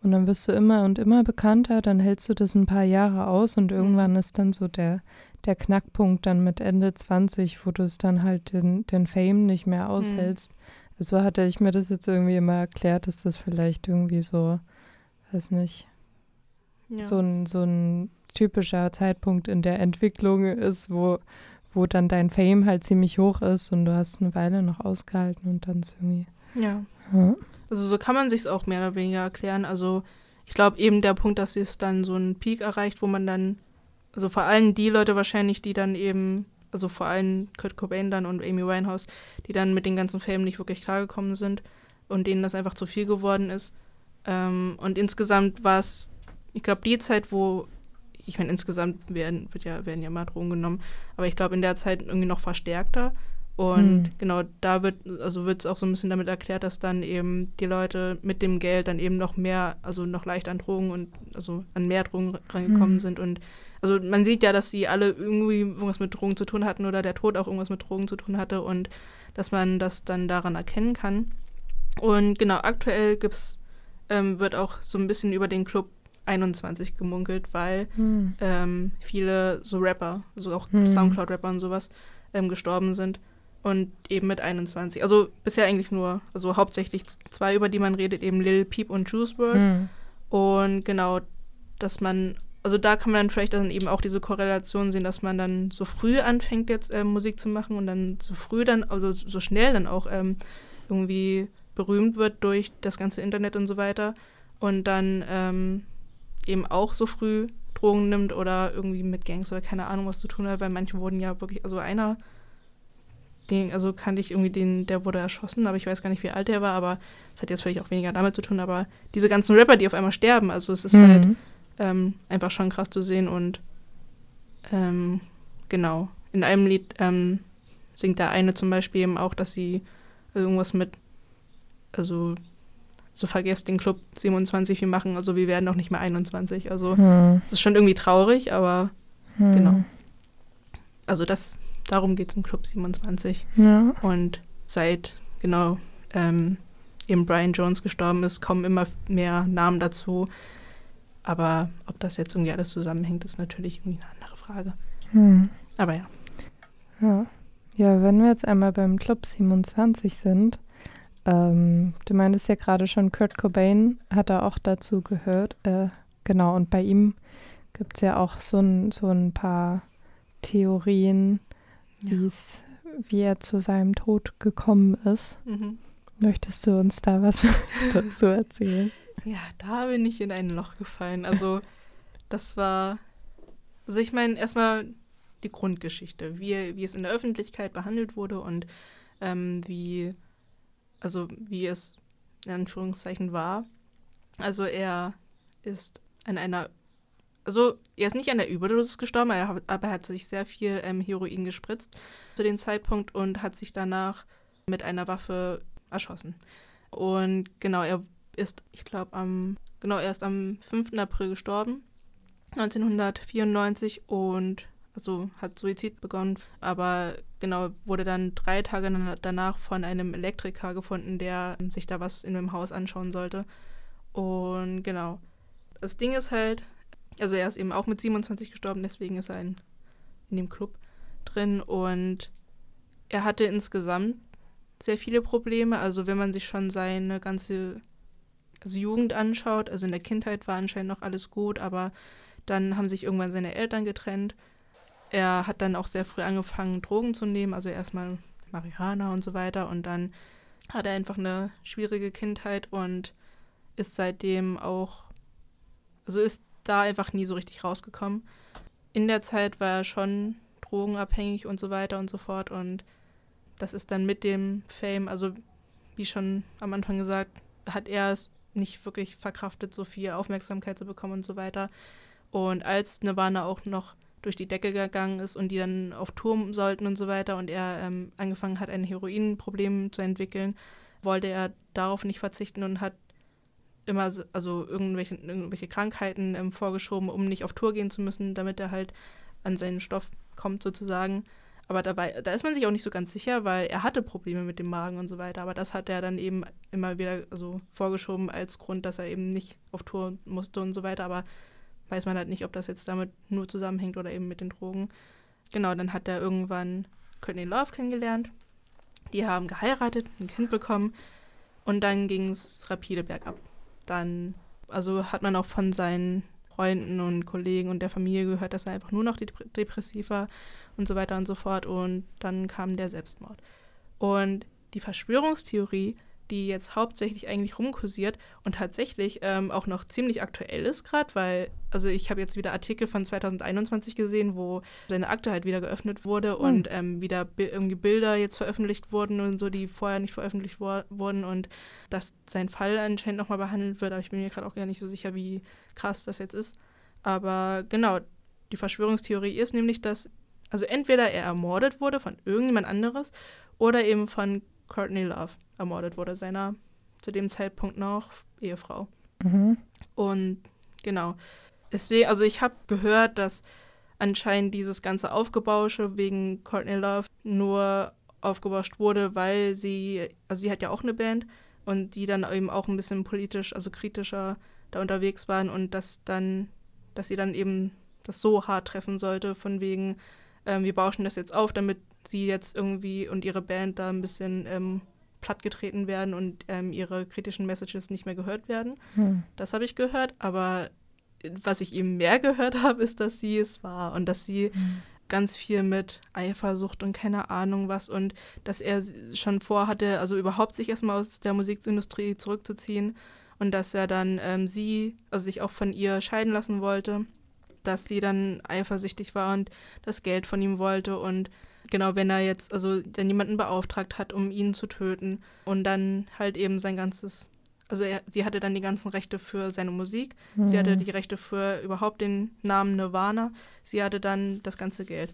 und dann wirst du immer und immer bekannter, dann hältst du das ein paar Jahre aus und irgendwann ist dann so der, der Knackpunkt dann mit Ende 20, wo du es dann halt den, den Fame nicht mehr aushältst. So hatte ich mir das jetzt irgendwie immer erklärt, dass das vielleicht irgendwie so, weiß nicht, Ja. so ein, so ein typischer Zeitpunkt in der Entwicklung ist, wo, wo dann dein Fame halt ziemlich hoch ist und du hast eine Weile noch ausgehalten und dann ist irgendwie. ja. Ja. Also so kann man sich auch mehr oder weniger erklären. Also ich glaube eben der Punkt, dass es dann so einen Peak erreicht, wo man dann, also vor allem die Leute wahrscheinlich, die dann eben, also vor allem Kurt Cobain dann und Amy Winehouse, die dann mit den ganzen Fame nicht wirklich klargekommen sind und denen das einfach zu viel geworden ist. Ähm, und insgesamt war es, ich glaube, die Zeit, wo, ich meine, insgesamt werden, wird ja, werden ja mal Drogen genommen, aber ich glaube in der Zeit irgendwie noch verstärkter. Und Hm. genau, da wird, also wird es auch so ein bisschen damit erklärt, dass dann eben die Leute mit dem Geld dann eben noch mehr, also noch leicht an Drogen und also an mehr Drogen rangekommen Hm. sind. Und also man sieht ja, dass sie alle irgendwie irgendwas mit Drogen zu tun hatten oder der Tod auch irgendwas mit Drogen zu tun hatte und dass man das dann daran erkennen kann. Und genau, aktuell gibt's, ähm, wird auch so ein bisschen über den Club 21 gemunkelt, weil Hm. ähm, viele so Rapper, so auch Hm. Soundcloud-Rapper und sowas, ähm, gestorben sind. Und eben mit 21. Also bisher eigentlich nur, also hauptsächlich zwei, über die man redet, eben Lil Peep und Juice WRLD. Hm. Und genau, dass man, also da kann man dann vielleicht dann eben auch diese Korrelation sehen, dass man dann so früh anfängt jetzt ähm, Musik zu machen und dann so früh dann, also so schnell dann auch ähm, irgendwie berühmt wird durch das ganze Internet und so weiter. Und dann ähm, eben auch so früh Drogen nimmt oder irgendwie mit Gangs oder keine Ahnung was zu tun hat, weil manche wurden ja wirklich, also einer, den, also kannte ich irgendwie den, der wurde erschossen, aber ich weiß gar nicht, wie alt der war, aber das hat jetzt vielleicht auch weniger damit zu tun, aber diese ganzen Rapper, die auf einmal sterben, also es ist halt Hm. ähm, einfach schon krass zu sehen und ähm, genau. In einem Lied ähm, singt der eine zum Beispiel eben auch, dass sie irgendwas mit, also so vergesst den Club 27, wir machen, also wir werden doch nicht mehr 21. Also Hm. es ist schon irgendwie traurig, aber Hm. Genau. also das, darum geht es im Club 27. Ja. Und seit genau ähm, eben Brian Jones gestorben ist, kommen immer mehr Namen dazu. Aber ob das jetzt irgendwie alles zusammenhängt, ist natürlich irgendwie eine andere Frage. Hm. Aber ja. Ja. ja, wenn wir jetzt einmal beim Club 27 sind, ähm, du meintest ja gerade schon, Kurt Cobain hat da auch dazu gehört. Äh, genau, und bei ihm gibt es ja auch so ein, so ein paar Theorien, Ja. wie er zu seinem Tod gekommen ist. Mhm. Möchtest du uns da was dazu erzählen? ja, da bin ich in ein Loch gefallen. Also das war, also ich meine erstmal die Grundgeschichte, wie, wie es in der Öffentlichkeit behandelt wurde und ähm, wie, also wie es in Anführungszeichen war. Also er ist an einer, also er ist nicht an der Überdosis gestorben, er aber er hat sich sehr viel ähm, Heroin gespritzt zu dem Zeitpunkt und hat sich danach mit einer Waffe erschossen. Und genau, er ist, ich glaube, am, genau, er ist am 5. April gestorben, 1994 und also hat Suizid begonnen, aber genau, wurde dann drei Tage na- danach von einem Elektriker gefunden, der sich da was in dem Haus anschauen sollte. Und genau, das Ding ist halt, also er ist eben auch mit 27 gestorben, deswegen ist er in, in dem Club drin und er hatte insgesamt sehr viele Probleme. Also wenn man sich schon seine ganze also Jugend anschaut, also in der Kindheit war anscheinend noch alles gut, aber dann haben sich irgendwann seine Eltern getrennt. Er hat dann auch sehr früh angefangen, Drogen zu nehmen, also erstmal Marihuana und so weiter. Und dann hat er einfach eine schwierige Kindheit und ist seitdem auch, also ist da einfach nie so richtig rausgekommen. In der Zeit war er schon drogenabhängig und so weiter und so fort. Und das ist dann mit dem Fame, also wie schon am Anfang gesagt, hat er es nicht wirklich verkraftet, so viel Aufmerksamkeit zu bekommen und so weiter. Und als Nirvana auch noch durch die Decke gegangen ist und die dann auf Turm sollten und so weiter und er ähm, angefangen hat, ein Heroinproblem zu entwickeln, wollte er darauf nicht verzichten und hat immer also irgendwelche, irgendwelche Krankheiten ähm, vorgeschoben, um nicht auf Tour gehen zu müssen, damit er halt an seinen Stoff kommt sozusagen. Aber dabei, da ist man sich auch nicht so ganz sicher, weil er hatte Probleme mit dem Magen und so weiter. Aber das hat er dann eben immer wieder also vorgeschoben als Grund, dass er eben nicht auf Tour musste und so weiter. Aber weiß man halt nicht, ob das jetzt damit nur zusammenhängt oder eben mit den Drogen. Genau, dann hat er irgendwann Courtney Love kennengelernt. Die haben geheiratet, ein Kind bekommen und dann ging es rapide bergab. Dann, also hat man auch von seinen Freunden und Kollegen und der Familie gehört, dass er einfach nur noch depressiv war und so weiter und so fort. Und dann kam der Selbstmord. Und die Verschwörungstheorie die jetzt hauptsächlich eigentlich rumkursiert und tatsächlich ähm, auch noch ziemlich aktuell ist gerade, weil, also ich habe jetzt wieder Artikel von 2021 gesehen, wo seine Akte halt wieder geöffnet wurde mhm. und ähm, wieder bi irgendwie Bilder jetzt veröffentlicht wurden und so, die vorher nicht veröffentlicht wurden und dass sein Fall anscheinend nochmal behandelt wird, aber ich bin mir gerade auch gar nicht so sicher, wie krass das jetzt ist. Aber genau, die Verschwörungstheorie ist nämlich, dass also entweder er ermordet wurde von irgendjemand anderes oder eben von Courtney Love ermordet wurde, seiner zu dem Zeitpunkt noch Ehefrau. Mhm. Und genau. Deswegen, also ich habe gehört, dass anscheinend dieses ganze Aufgebausche wegen Courtney Love nur aufgebauscht wurde, weil sie, also sie hat ja auch eine Band und die dann eben auch ein bisschen politisch, also kritischer da unterwegs waren und dass dann, dass sie dann eben das so hart treffen sollte, von wegen, ähm, wir bauschen das jetzt auf, damit sie jetzt irgendwie und ihre Band da ein bisschen ähm, plattgetreten werden und ähm, ihre kritischen Messages nicht mehr gehört werden. Hm. Das habe ich gehört, aber was ich eben mehr gehört habe, ist, dass sie es war und dass sie hm. ganz viel mit Eifersucht und keine Ahnung was und dass er schon vorhatte, also überhaupt sich erstmal aus der Musikindustrie zurückzuziehen und dass er dann ähm, sie, also sich auch von ihr scheiden lassen wollte, dass sie dann eifersüchtig war und das Geld von ihm wollte und genau, wenn er jetzt, also dann jemanden beauftragt hat, um ihn zu töten und dann halt eben sein ganzes, also er, sie hatte dann die ganzen Rechte für seine Musik, mhm. sie hatte mhm. die Rechte für überhaupt den Namen Nirvana, sie hatte dann das ganze Geld.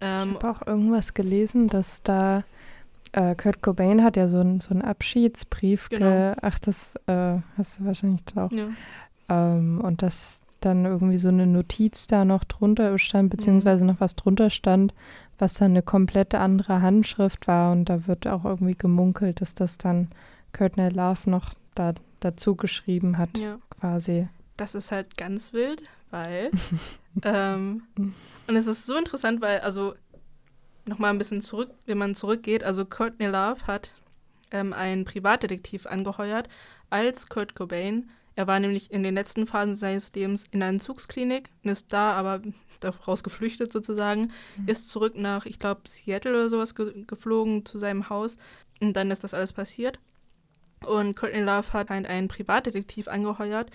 Ähm, ich habe auch irgendwas gelesen, dass da äh, Kurt Cobain hat ja so, ein, so einen Abschiedsbrief, genau. ach, das äh, hast du wahrscheinlich auch. Ja. Ähm, und dass dann irgendwie so eine Notiz da noch drunter stand, beziehungsweise mhm. noch was drunter stand, was dann eine komplett andere Handschrift war. Und da wird auch irgendwie gemunkelt, dass das dann Courtney Love noch da, dazu geschrieben hat, ja. quasi. Das ist halt ganz wild, weil. ähm, und es ist so interessant, weil, also, nochmal ein bisschen zurück, wenn man zurückgeht, also Courtney Love hat ähm, einen Privatdetektiv angeheuert, als Kurt Cobain er war nämlich in den letzten Phasen seines Lebens in einer Entzugsklinik und ist da aber daraus geflüchtet sozusagen, mhm. ist zurück nach, ich glaube, Seattle oder sowas ge geflogen zu seinem Haus und dann ist das alles passiert. Und Courtney Love hat halt einen Privatdetektiv angeheuert,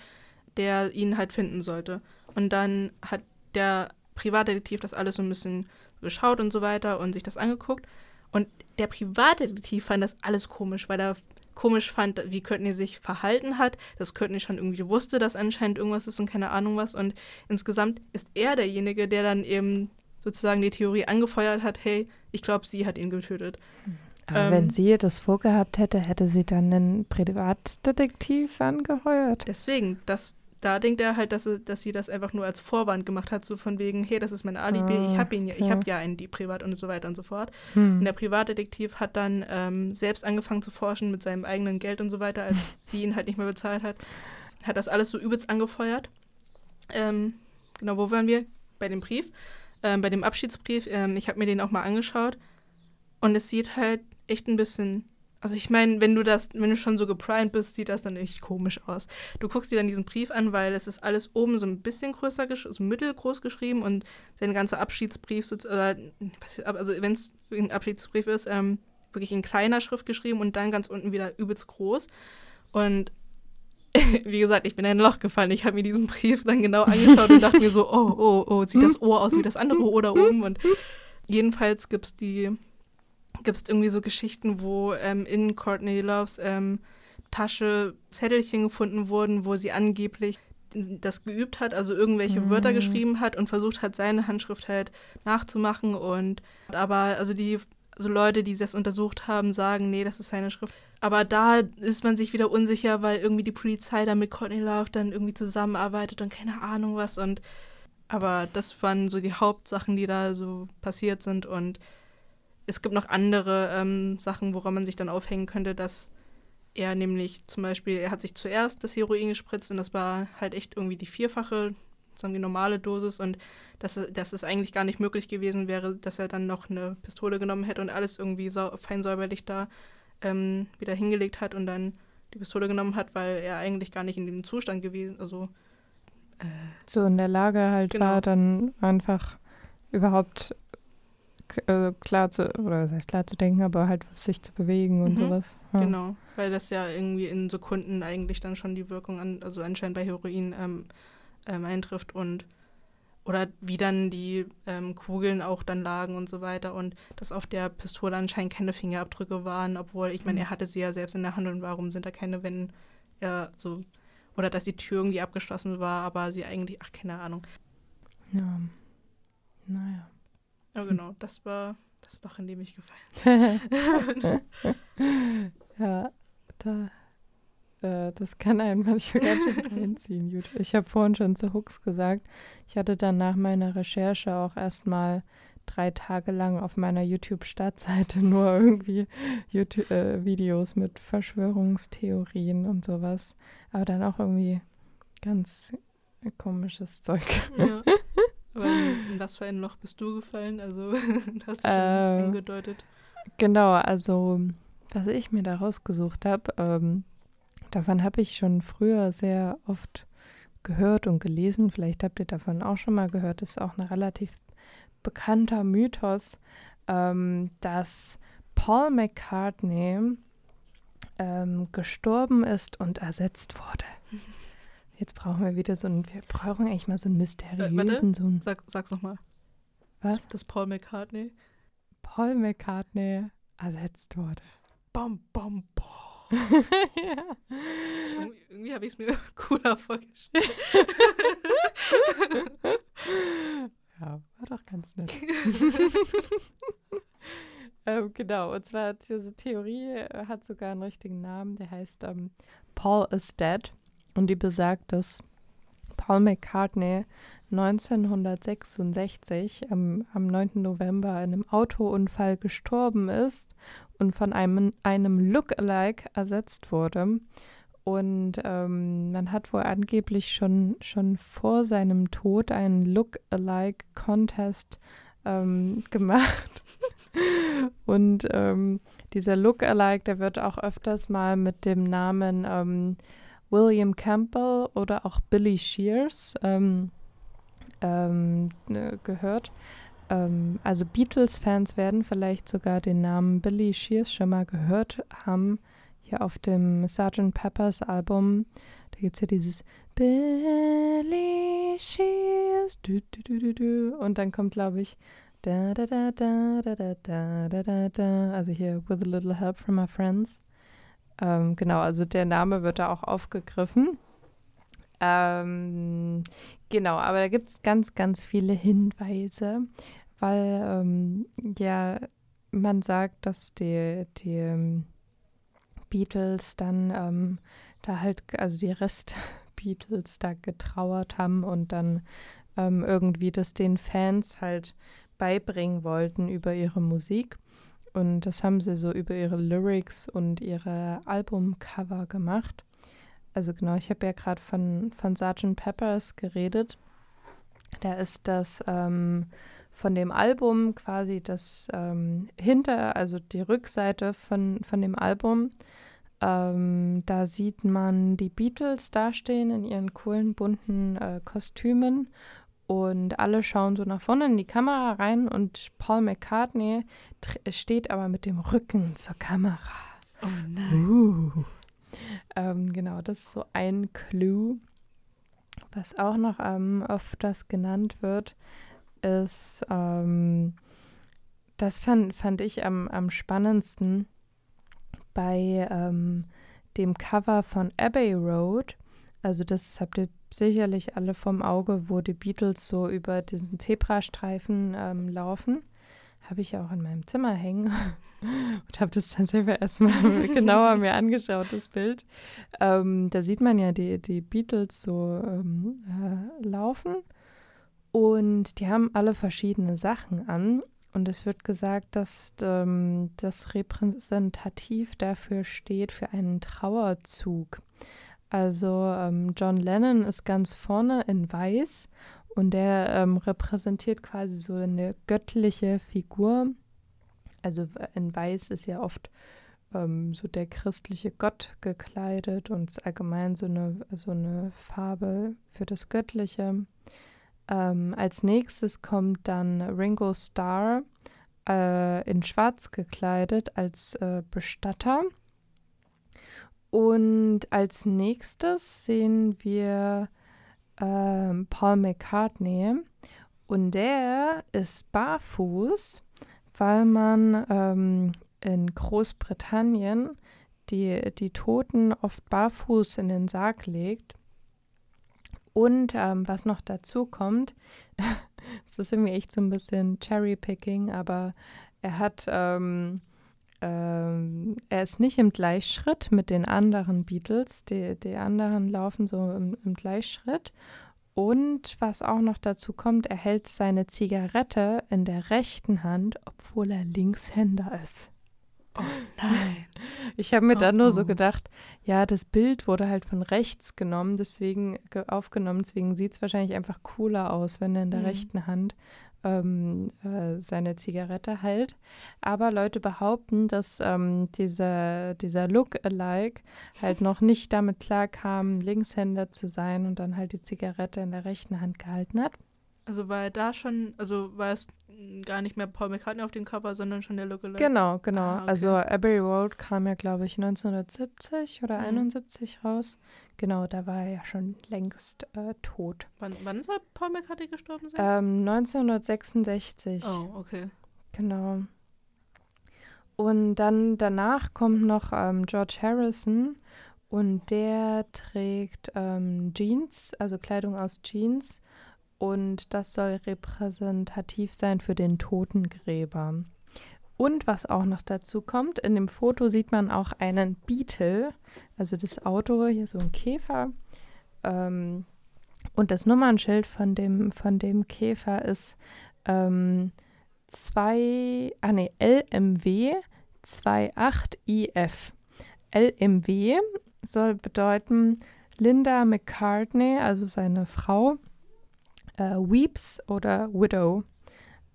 der ihn halt finden sollte. Und dann hat der Privatdetektiv das alles so ein bisschen geschaut und so weiter und sich das angeguckt. Und der Privatdetektiv fand das alles komisch, weil er komisch fand, wie Courtney sich verhalten hat, dass Courtney schon irgendwie wusste, dass anscheinend irgendwas ist und keine Ahnung was. Und insgesamt ist er derjenige, der dann eben sozusagen die Theorie angefeuert hat, hey, ich glaube, sie hat ihn getötet. Aber ähm, wenn sie das vorgehabt hätte, hätte sie dann einen Privatdetektiv angeheuert. Deswegen, das da denkt er halt, dass, dass sie das einfach nur als Vorwand gemacht hat, so von wegen, hey, das ist mein Alibi, ah, ich habe ihn, okay. ich habe ja einen Dieb privat und so weiter und so fort. Hm. Und der Privatdetektiv hat dann ähm, selbst angefangen zu forschen mit seinem eigenen Geld und so weiter, als sie ihn halt nicht mehr bezahlt hat. Hat das alles so übelst angefeuert. Ähm, genau, wo waren wir? Bei dem Brief, ähm, bei dem Abschiedsbrief. Ähm, ich habe mir den auch mal angeschaut und es sieht halt echt ein bisschen also ich meine, wenn du das, wenn du schon so geprimed bist, sieht das dann echt komisch aus. Du guckst dir dann diesen Brief an, weil es ist alles oben so ein bisschen größer, so mittelgroß geschrieben und sein ganzer Abschiedsbrief, oder, also wenn es ein Abschiedsbrief ist, ähm, wirklich in kleiner Schrift geschrieben und dann ganz unten wieder übelst groß. Und wie gesagt, ich bin in ein Loch gefallen. Ich habe mir diesen Brief dann genau angeschaut und dachte mir so, oh, oh, oh, sieht das Ohr aus wie das andere Ohr da oben? Und jedenfalls gibt es die gibt es irgendwie so Geschichten, wo ähm, in Courtney Loves ähm, Tasche Zettelchen gefunden wurden, wo sie angeblich das geübt hat, also irgendwelche Mhm. Wörter geschrieben hat und versucht hat, seine Handschrift halt nachzumachen. Und aber also die also Leute, die das untersucht haben, sagen, nee, das ist seine Schrift. Aber da ist man sich wieder unsicher, weil irgendwie die Polizei dann mit Courtney Love dann irgendwie zusammenarbeitet und keine Ahnung was. Und aber das waren so die Hauptsachen, die da so passiert sind. Und es gibt noch andere ähm, Sachen, woran man sich dann aufhängen könnte, dass er nämlich zum Beispiel, er hat sich zuerst das Heroin gespritzt und das war halt echt irgendwie die vierfache, sagen die normale Dosis und dass, dass es eigentlich gar nicht möglich gewesen wäre, dass er dann noch eine Pistole genommen hätte und alles irgendwie sau fein säuberlich da ähm, wieder hingelegt hat und dann die Pistole genommen hat, weil er eigentlich gar nicht in dem Zustand gewesen, also so in der Lage halt Genau. war, dann einfach überhaupt äh, klar zu, oder was heißt klar zu denken, aber halt sich zu bewegen und Mhm. sowas. Ja. Genau, weil das ja irgendwie in Sekunden eigentlich dann schon die Wirkung an, also anscheinend bei Heroin ähm, ähm, eintrifft und oder wie dann die ähm, Kugeln auch dann lagen und so weiter und dass auf der Pistole anscheinend keine Fingerabdrücke waren, obwohl ich meine, Mhm. er hatte sie ja selbst in der Hand und warum sind da keine, wenn er so oder dass die Tür irgendwie abgeschlossen war, aber sie eigentlich, ach keine Ahnung. Ja. Naja. Aber genau, das war das Loch, in dem ich gefallen. ja, da, äh, das kann einen manchmal ganz schön reinziehen. Gut. Ich habe vorhin schon zu Hooks gesagt, ich hatte dann nach meiner Recherche auch erstmal drei Tage lang auf meiner YouTube-Startseite nur irgendwie YouTube, äh, Videos mit Verschwörungstheorien und sowas. Aber dann auch irgendwie ganz komisches Zeug. Ja. Aber in, in was für ein Loch bist du gefallen? Also, hast du schon Äh, angedeutet. Genau, also was ich mir da rausgesucht habe, ähm, davon habe ich schon früher sehr oft gehört und gelesen. Vielleicht habt ihr davon auch schon mal gehört. Das ist auch ein relativ bekannter Mythos, ähm, dass Paul McCartney ähm, gestorben ist und ersetzt wurde. Jetzt brauchen wir wieder so einen, wir brauchen eigentlich mal so einen mysteriösen, so einen, Sag, sag's nochmal. was? Das Paul McCartney. Paul McCartney ersetzt wurde. Bam, bam, bam. ja. Irgendwie, irgendwie habe ich es mir cooler vorgestellt. Ja, war doch ganz nett. ähm, genau, und zwar hat diese Theorie, äh, hat sogar einen richtigen Namen, der heißt ähm, Paul is Dead. Und die besagt, dass Paul McCartney 1966 am, am 9. November in einem Autounfall gestorben ist und von einem, einem Lookalike ersetzt wurde. Und ähm, man hat wohl angeblich schon, schon vor seinem Tod einen Look-alike-Contest ähm, gemacht. Und ähm, dieser Look-alike, der wird auch öfters mal mit dem Namen ähm, William Campbell oder auch Billy Shears ähm, ähm, ne, gehört. Ähm, also Beatles-Fans werden vielleicht sogar den Namen Billy Shears schon mal gehört haben hier auf dem Sgt. Peppers Album, da gibt es ja dieses Billy Shears du, du, du, und dann kommt, glaube ich, da, da, da, da, da, da, da, da, da, da, also hier With a Little Help from My Friends. Ähm, genau, also der Name wird da auch aufgegriffen. Ähm, genau, aber da gibt es ganz, ganz viele Hinweise, weil ähm, ja man sagt, dass die, die ähm, Beatles dann ähm, da halt, also die Rest-Beatles da getrauert haben und dann ähm, irgendwie das den Fans halt beibringen wollten über ihre Musik. Und das haben sie so über ihre Lyrics und ihre Albumcover gemacht. Also genau, ich habe ja gerade von, von Sgt. Peppers geredet. Da ist das ähm, von dem Album quasi das ähm, hinter, also die Rückseite von, von dem Album. Ähm, da sieht man die Beatles dastehen in ihren coolen, bunten äh, Kostümen und alle schauen so nach vorne in die Kamera rein und Paul McCartney steht aber mit dem Rücken zur Kamera. Oh nein. Uh. Ähm, genau, das ist so ein Clue. Was auch noch ähm, öfters genannt wird, ist, ähm, das fand, fand ich am, am spannendsten bei ähm, dem Cover von Abbey Road. Also das habt ihr sicherlich alle vom Auge, wo die Beatles so über diesen Zebrastreifen ähm, laufen. Habe ich ja auch in meinem Zimmer hängen und habe das dann selber erstmal genauer mir angeschaut, das Bild. Ähm, da sieht man ja die, die Beatles so ähm, äh, laufen und die haben alle verschiedene Sachen an. Und es wird gesagt, dass ähm, das repräsentativ dafür steht für einen Trauerzug. Also ähm, John Lennon ist ganz vorne in Weiß und der ähm, repräsentiert quasi so eine göttliche Figur. Also in Weiß ist ja oft ähm, so der christliche Gott gekleidet und ist allgemein so eine, so eine Farbe für das Göttliche. Ähm, als nächstes kommt dann Ringo Starr äh, in Schwarz gekleidet als äh, Bestatter. Und als nächstes sehen wir äh, Paul McCartney und der ist barfuß, weil man ähm, in Großbritannien die, die Toten oft barfuß in den Sarg legt. Und ähm, was noch dazu kommt, es ist irgendwie echt so ein bisschen Cherry-Picking, aber er hat ähm, ähm, er ist nicht im Gleichschritt mit den anderen Beatles. Die, die anderen laufen so im, im Gleichschritt. Und was auch noch dazu kommt, er hält seine Zigarette in der rechten Hand, obwohl er Linkshänder ist. Oh nein. Ich habe mir Oh, dann nur so oh. gedacht, ja, das Bild wurde halt von rechts genommen, deswegen ge aufgenommen, deswegen sieht es wahrscheinlich einfach cooler aus, wenn er in der Mhm. rechten Hand ähm, äh, seine Zigarette hält. Aber Leute behaupten, dass ähm, dieser, dieser Look-alike halt noch nicht damit klarkam, Linkshänder zu sein und dann halt die Zigarette in der rechten Hand gehalten hat. Also war er da schon, also war es gar nicht mehr Paul McCartney auf dem Cover, sondern schon der Lookalike? Genau, genau. Ah, okay. Also Abbey Road kam ja, glaube ich, 1970 oder Mhm. 71 raus. Genau, da war er ja schon längst äh, tot. Wann, wann soll Paul McCartney gestorben sein? Ähm, 1966. oh, okay. Genau. Und dann danach kommt noch ähm, George Harrison und der trägt ähm, Jeans, also Kleidung aus Jeans. Und das soll repräsentativ sein für den Totengräber. Und was auch noch dazu kommt, in dem Foto sieht man auch einen Beetle, also das Auto, hier so ein Käfer. Ähm, und das Nummernschild von dem, von dem Käfer ist ähm, 2, ah nee, LMW 28IF. LMW soll bedeuten Linda McCartney, also seine Frau, äh, Weeps oder Widow.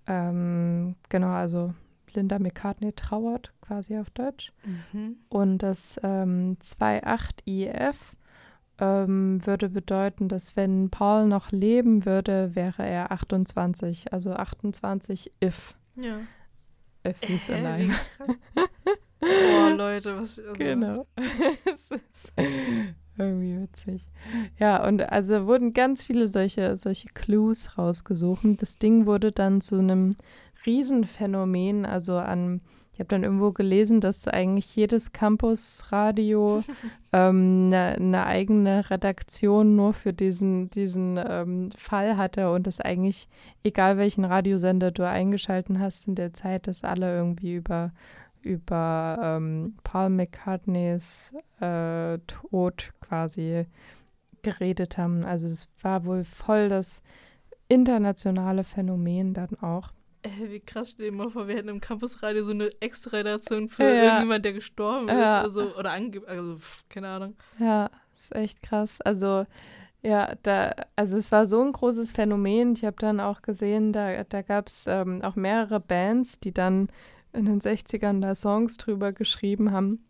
Ähm, genau, also Linda McCartney trauert quasi auf Deutsch. Mhm. Und das ähm, 28IF ähm, würde bedeuten, dass wenn Paul noch leben würde, wäre er 28. Also 28 if. Ja. If he's Hä, alive. Boah, Leute, was. Also, Genau. irgendwie witzig. Ja, und also wurden ganz viele solche, solche Clues rausgesucht. Das Ding wurde dann zu einem Riesenphänomen. Also an, ich habe dann irgendwo gelesen, dass eigentlich jedes Campusradio ähm, eine eine eigene Redaktion nur für diesen, diesen ähm, Fall hatte und dass eigentlich, egal welchen Radiosender du eingeschalten hast in der Zeit, dass alle irgendwie über über ähm, Paul McCartneys äh, Tod quasi geredet haben. Also es war wohl voll das internationale Phänomen dann auch. Äh, wie krass, stell dir mal vor, wir hätten im Campusradio so eine extra Redaktion für Ja. irgendjemand, der gestorben ist. Ja. Also, oder ange also, pff, keine Ahnung. Ja, ist echt krass. Also ja, da, also es war so ein großes Phänomen. Ich habe dann auch gesehen, da, da gab es ähm, auch mehrere Bands, die dann in den 60ern da Songs drüber geschrieben haben.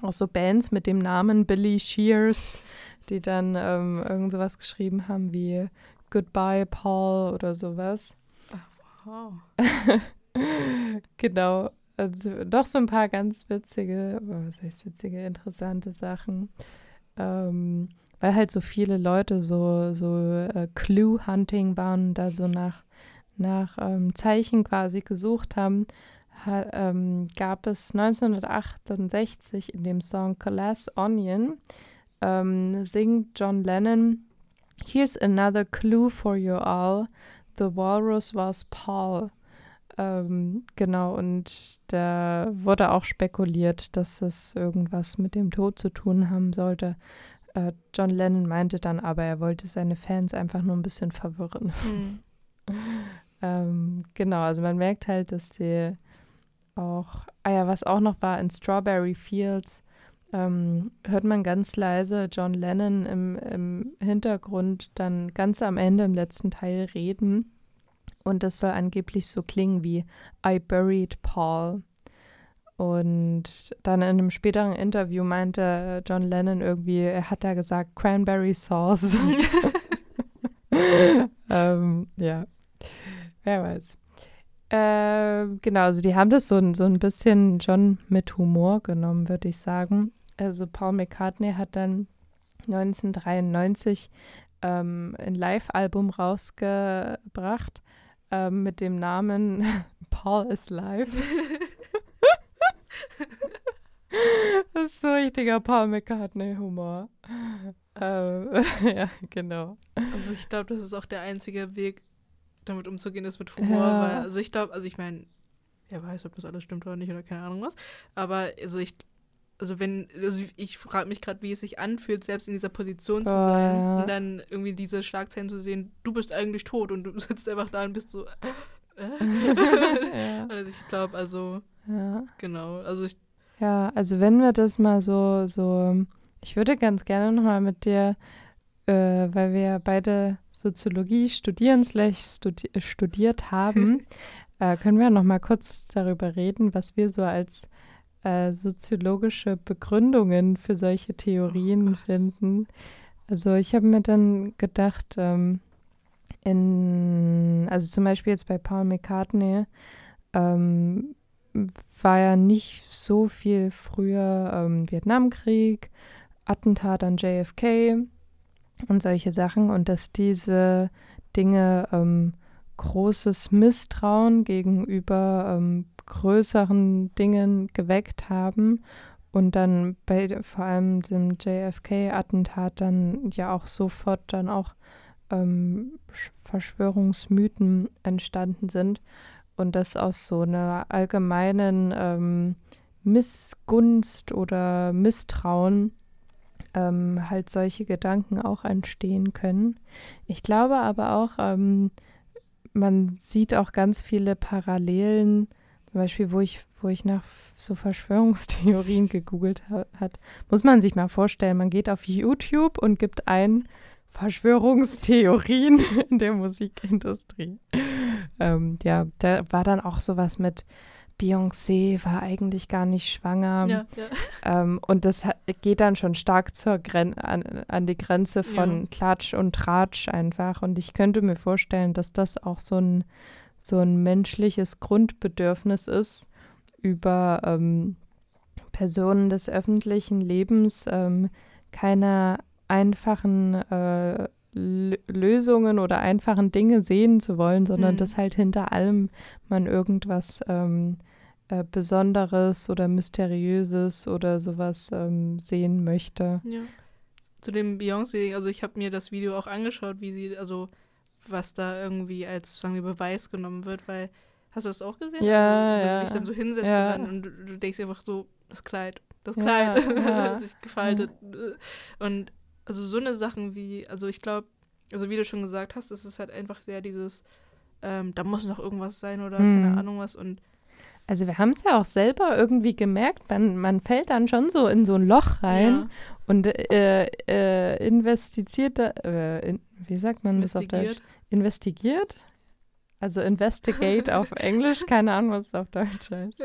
Auch so Bands mit dem Namen Billy Shears, die dann ähm, irgend sowas geschrieben haben wie Goodbye Paul oder sowas. Wow. genau. Also doch so ein paar ganz witzige, oh, was heißt witzige, interessante Sachen. Ähm, weil halt so viele Leute so, so äh, Clue-Hunting waren, da so nach, nach ähm, Zeichen quasi gesucht haben, ha, ähm, gab es 1968 in dem Song Glass Onion, ähm, singt John Lennon, Here's another clue for you all. The walrus was Paul. Ähm, genau, und da wurde auch spekuliert, dass es irgendwas mit dem Tod zu tun haben sollte. Äh, John Lennon meinte dann aber, er wollte seine Fans einfach nur ein bisschen verwirren. Hm. ähm, genau, also man merkt halt, dass sie auch, ah ja, was auch noch war, in Strawberry Fields ähm, hört man ganz leise John Lennon im, im Hintergrund dann ganz am Ende im letzten Teil reden. Und das soll angeblich so klingen wie I buried Paul. Und dann in einem späteren Interview meinte John Lennon irgendwie, er hat da gesagt Cranberry Sauce. ähm, ja, wer weiß. Äh, genau, also die haben das so, so ein bisschen schon mit Humor genommen, würde ich sagen. Also Paul McCartney hat dann 1993 ähm, ein Live-Album rausgebracht ähm, mit dem Namen Paul is Live. das ist so richtiger Paul McCartney-Humor. Ähm, ja, genau. Also ich glaube, das ist auch der einzige Weg, damit umzugehen ist mit Humor. Ja. Weil, also ich glaube, also ich meine, wer weiß, ob das alles stimmt oder nicht oder keine Ahnung was. Aber also ich, also wenn, also ich frage mich gerade, wie es sich anfühlt, selbst in dieser Position zu Oh, sein ja. und dann irgendwie diese Schlagzeilen zu sehen, du bist eigentlich tot und du sitzt einfach da und bist so. Äh? ja, also ich glaube, also ja. genau, also ich, Ja, also wenn wir das mal so, so, ich würde ganz gerne nochmal mit dir, äh, weil wir ja beide Soziologie studieren, slash studi studiert haben, äh, können wir nochmal kurz darüber reden, was wir so als äh, soziologische Begründungen für solche Theorien finden. Also ich habe mir dann gedacht, ähm, in, also zum Beispiel jetzt bei Paul McCartney, ähm, war ja nicht so viel früher ähm, Vietnamkrieg, Attentat an JFK und solche Sachen und dass diese Dinge ähm, großes Misstrauen gegenüber ähm, größeren Dingen geweckt haben und dann bei vor allem dem JFK-Attentat dann ja auch sofort dann auch ähm, Sch- Verschwörungsmythen entstanden sind und das aus so einer allgemeinen ähm, Missgunst oder Misstrauen ähm, halt solche Gedanken auch entstehen können. Ich glaube aber auch, ähm, man sieht auch ganz viele Parallelen, zum Beispiel, wo ich, wo ich nach so Verschwörungstheorien gegoogelt ha hat, muss man sich mal vorstellen, man geht auf YouTube und gibt ein Verschwörungstheorien in der Musikindustrie. Ähm, ja, da war dann auch sowas mit Beyoncé war eigentlich gar nicht schwanger. ja, ja. Ähm, und das geht dann schon stark zur Gren an, an die Grenze von Ja. Klatsch und Tratsch einfach. Und ich könnte mir vorstellen, dass das auch so ein, so ein menschliches Grundbedürfnis ist, über ähm, Personen des öffentlichen Lebens ähm, keine einfachen äh, Lösungen oder einfachen Dinge sehen zu wollen, sondern Mhm. dass halt hinter allem man irgendwas ähm, äh, Besonderes oder Mysteriöses oder sowas ähm, sehen möchte. Ja. Zu dem Beyoncé, also ich habe mir das Video auch angeschaut, wie sie, also was da irgendwie als, sagen wir, Beweis genommen wird, weil, hast du das auch gesehen? Ja, also, ja. sie sich dann so hinsetzt Ja. und, dann, und du, du denkst einfach so, das Kleid, das Ja, Kleid, ja. hat sich gefaltet. Und also so eine Sachen wie, also ich glaube, also wie du schon gesagt hast, es ist halt einfach sehr dieses, ähm, da muss noch irgendwas sein oder Mhm. keine Ahnung was und Also wir haben es ja auch selber irgendwie gemerkt, man, man fällt dann schon so in so ein Loch rein ja, und äh, äh, investiziert, da- äh, in, wie sagt man das auf Deutsch? investigiert. Also investigate auf Englisch, keine Ahnung, was es auf Deutsch heißt.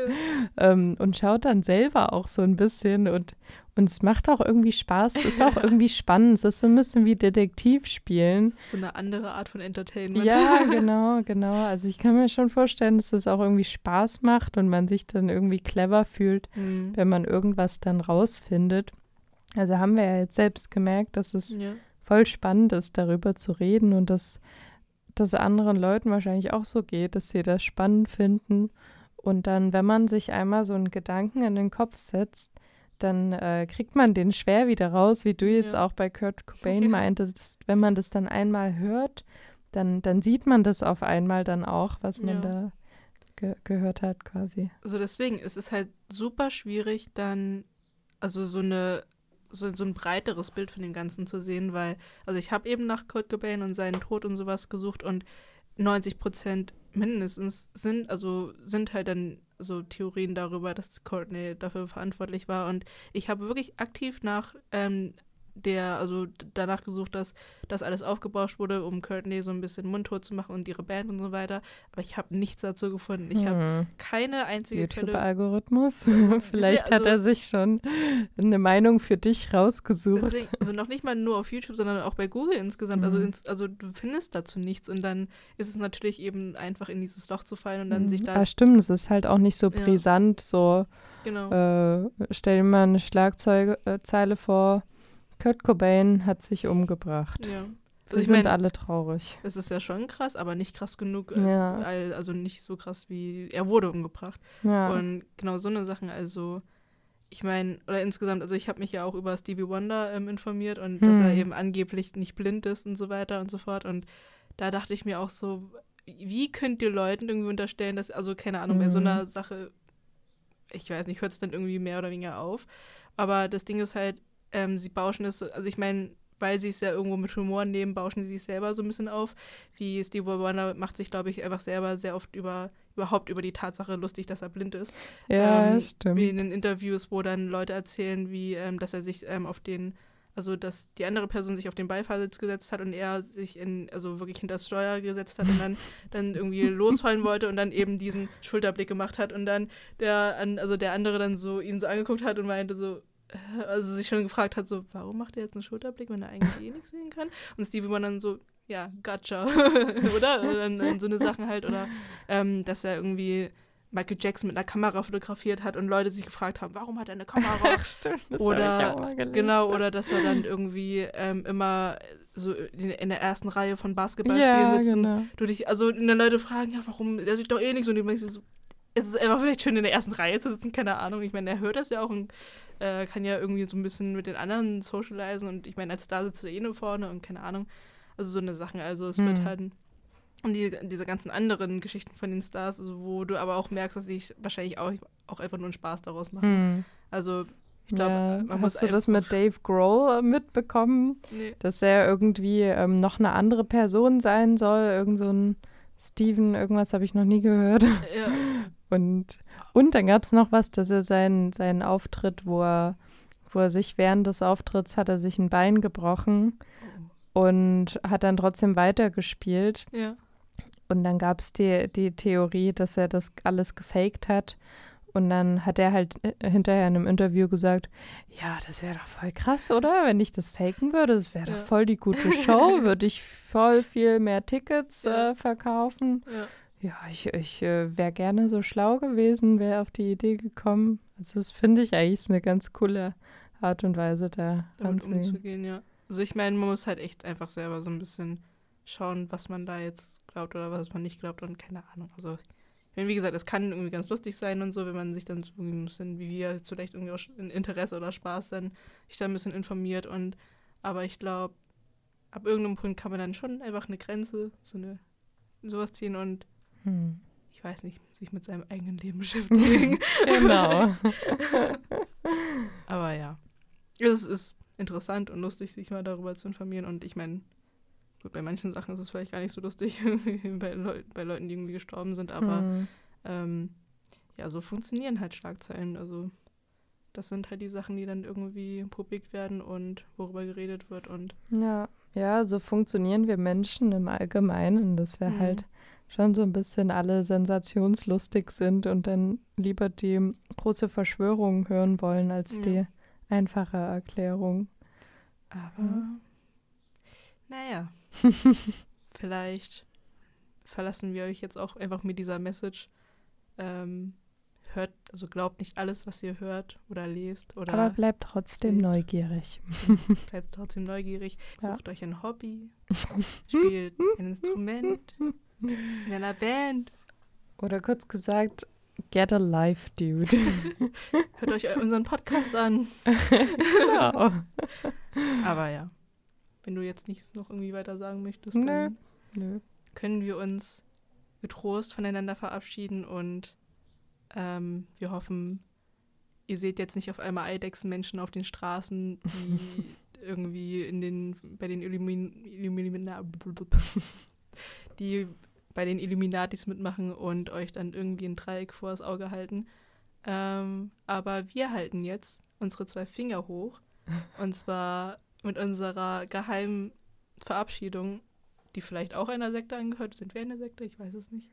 Ähm, und schaut dann selber auch so ein bisschen und, und es macht auch irgendwie Spaß, es ist auch irgendwie spannend, es ist so ein bisschen wie Detektivspielen. So eine andere Art von Entertainment. Ja, genau, genau. Also ich kann mir schon vorstellen, dass das auch irgendwie Spaß macht und man sich dann irgendwie clever fühlt, Mhm. wenn man irgendwas dann rausfindet. Also haben wir ja jetzt selbst gemerkt, dass es ja. voll spannend ist, darüber zu reden und dass das anderen Leuten wahrscheinlich auch so geht, dass sie das spannend finden Und dann, wenn man sich einmal so einen Gedanken in den Kopf setzt, dann äh, kriegt man den schwer wieder raus, wie du jetzt Ja. auch bei Kurt Cobain meintest. dass, Wenn man das dann einmal hört, dann, dann sieht man das auf einmal dann auch, was man Ja. da ge gehört hat quasi. Also deswegen ist es halt super schwierig, dann also so eine so, so ein breiteres Bild von dem Ganzen zu sehen, weil, also ich habe eben nach Kurt Cobain und seinen Tod und sowas gesucht und 90 Prozent mindestens sind, also sind halt dann so Theorien darüber, dass Courtney dafür verantwortlich war. Und ich habe wirklich aktiv nach ähm, der, also danach gesucht, dass das alles aufgebauscht wurde, um Courtney so ein bisschen mundtot zu machen und ihre Band und so weiter. Aber ich habe nichts dazu gefunden. Ich habe Hm. keine einzige. YouTube-Algorithmus. Vielleicht hat also- er sich schon eine Meinung für dich rausgesucht. Deswegen, also noch nicht mal nur auf YouTube, sondern auch bei Google insgesamt. Also, Mhm. ins, also du findest dazu nichts und dann ist es natürlich eben einfach in dieses Loch zu fallen und dann sich da ja, stimmt, es ist halt auch nicht so Ja. brisant, so genau. äh, stell dir mal eine Schlagzeile vor, Kurt Cobain hat sich umgebracht. ja. Wir Also ich sind meine, alle traurig. es ist ja schon krass, aber nicht krass genug. äh, Ja. Also nicht so krass wie er wurde umgebracht. Ja. Und genau so eine Sachen, also ich meine, oder insgesamt, also ich habe mich ja auch über Stevie Wonder ähm, informiert und dass Hm. er eben angeblich nicht blind ist und so weiter und so fort. Und da dachte ich mir auch so, wie könnt ihr Leuten irgendwie unterstellen, dass, also keine Ahnung, bei so Mhm. einer Sache, ich weiß nicht, hört es dann irgendwie mehr oder weniger auf. Aber das Ding ist halt, ähm, sie bauschen es, so- also ich meine, weil sie es ja irgendwo mit Humor nehmen, bauschen sie sich selber so ein bisschen auf. Wie Steve Wonder macht sich, glaube ich, einfach selber sehr oft über, überhaupt über die Tatsache lustig, dass er blind ist. ja, ähm, stimmt. Wie in den Interviews, wo dann Leute erzählen, wie, ähm, dass er sich ähm, auf den, also dass die andere Person sich auf den Beifahrersitz gesetzt hat und er sich in, also wirklich hinter das Steuer gesetzt hat und dann, dann irgendwie losfallen wollte und dann eben diesen Schulterblick gemacht hat und dann der, also der andere dann so ihn so angeguckt hat und meinte so, also sich schon gefragt hat, so, warum macht er jetzt einen Schulterblick, wenn er eigentlich eh nichts sehen kann? Und Stevie war dann so, ja, gotcha, oder? Dann, dann so eine Sachen halt, oder ähm, dass er irgendwie Michael Jackson mit einer Kamera fotografiert hat und Leute sich gefragt haben, warum hat er eine Kamera? Ach, stimmt. Das oder ich auch mal gelesen. genau, oder dass er dann irgendwie ähm, immer so in, in der ersten Reihe von Basketballspielen ja, sitzt und genau. du dich, also und dann Leute fragen, ja, warum, der sieht doch eh nichts und du denkst so, es ist einfach vielleicht schön in der ersten Reihe zu sitzen, keine Ahnung. Ich meine, er hört das ja auch und äh, kann ja irgendwie so ein bisschen mit den anderen socialisen und ich meine, als Star sitzt er eh nur vorne und keine Ahnung. Also so eine Sachen. Also es wird Hm. halt und die, diese ganzen anderen Geschichten von den Stars, also wo du aber auch merkst, dass sie wahrscheinlich auch, auch einfach nur einen Spaß daraus machen. Hm. Also ich glaube, ja. man muss Hast du das mit Dave Grohl äh, mitbekommen? Nee. dass er irgendwie ähm, noch eine andere Person sein soll. Irgend so ein Steven, irgendwas habe ich noch nie gehört. Ja. Und, und dann gab es noch was, dass er seinen, seinen Auftritt, wo er, wo er sich während des Auftritts hat er sich ein Bein gebrochen und hat dann trotzdem weitergespielt. Ja. Und dann gab es die, die Theorie, dass er das alles gefaked hat. Und dann hat er halt äh, hinterher in einem Interview gesagt, ja, das wäre doch voll krass, oder? Wenn ich das faken würde, das wäre Ja. doch voll die gute Show, würde ich voll viel mehr Tickets Ja. äh, verkaufen. Ja. Ja, ich, ich äh, wäre gerne so schlau gewesen, wäre auf die Idee gekommen. Also das finde ich eigentlich eine ganz coole Art und Weise, da damit umzugehen, ja. Also ich meine, man muss halt echt einfach selber so ein bisschen schauen, was man da jetzt glaubt oder was man nicht glaubt und keine Ahnung. Also ich meine, wie gesagt, es kann irgendwie ganz lustig sein und so, wenn man sich dann so ein bisschen, wie wir, vielleicht irgendwie auch in Interesse oder Spaß dann sich da ein bisschen informiert und aber ich glaube, ab irgendeinem Punkt kann man dann schon einfach eine Grenze, so eine sowas ziehen und Hm. ich weiß nicht, sich mit seinem eigenen Leben beschäftigen. Genau. Aber ja, es ist interessant und lustig, sich mal darüber zu informieren. Und ich meine, gut, bei manchen Sachen ist es vielleicht gar nicht so lustig, wie bei, Leu bei Leuten, die irgendwie gestorben sind. Aber Hm. ähm, ja, so funktionieren halt Schlagzeilen. Also das sind halt die Sachen, die dann irgendwie publik werden und worüber geredet wird. Und Ja, ja, so funktionieren wir Menschen im Allgemeinen, dass wir Mhm. halt schon so ein bisschen alle sensationslustig sind und dann lieber die große Verschwörung hören wollen als Ja. die einfache Erklärung. aber Mhm. naja, vielleicht verlassen wir euch jetzt auch einfach mit dieser Message. Ähm, hört, also glaubt nicht alles, was ihr hört oder lest oder Aber bleibt trotzdem seht. neugierig. bleibt trotzdem neugierig. Ja. Sucht euch ein Hobby, spielt ein Instrument in einer Band. Oder kurz gesagt, Get a life, dude. Hört euch unseren Podcast an. genau. Aber ja, wenn du jetzt nichts noch irgendwie weiter sagen möchtest, dann Nö. können wir uns getrost voneinander verabschieden und ähm, wir hoffen, ihr seht jetzt nicht auf einmal Eidechsenmenschen auf den Straßen, die irgendwie in den bei den Illumin, die bei den Illuminatis mitmachen und euch dann irgendwie ein Dreieck vor das Auge halten. Ähm, aber wir halten jetzt unsere zwei Finger hoch und zwar mit unserer geheimen Verabschiedung, die vielleicht auch einer Sekte angehört. Sind wir eine Sekte? Ich weiß es nicht.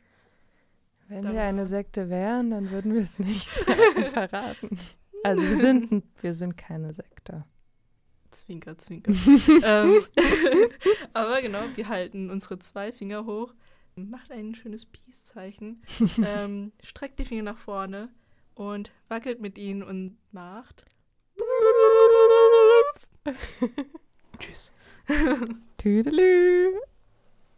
Wenn Da wir eine Sekte wären, dann würden wir es nicht verraten. Also wir sind, wir sind keine Sekte. Zwinker, zwinker. ähm, aber genau, wir halten unsere zwei Finger hoch. Macht ein schönes Peace-Zeichen. ähm, streckt die Finger nach vorne und wackelt mit ihnen und macht. Tschüss. Tüdelü.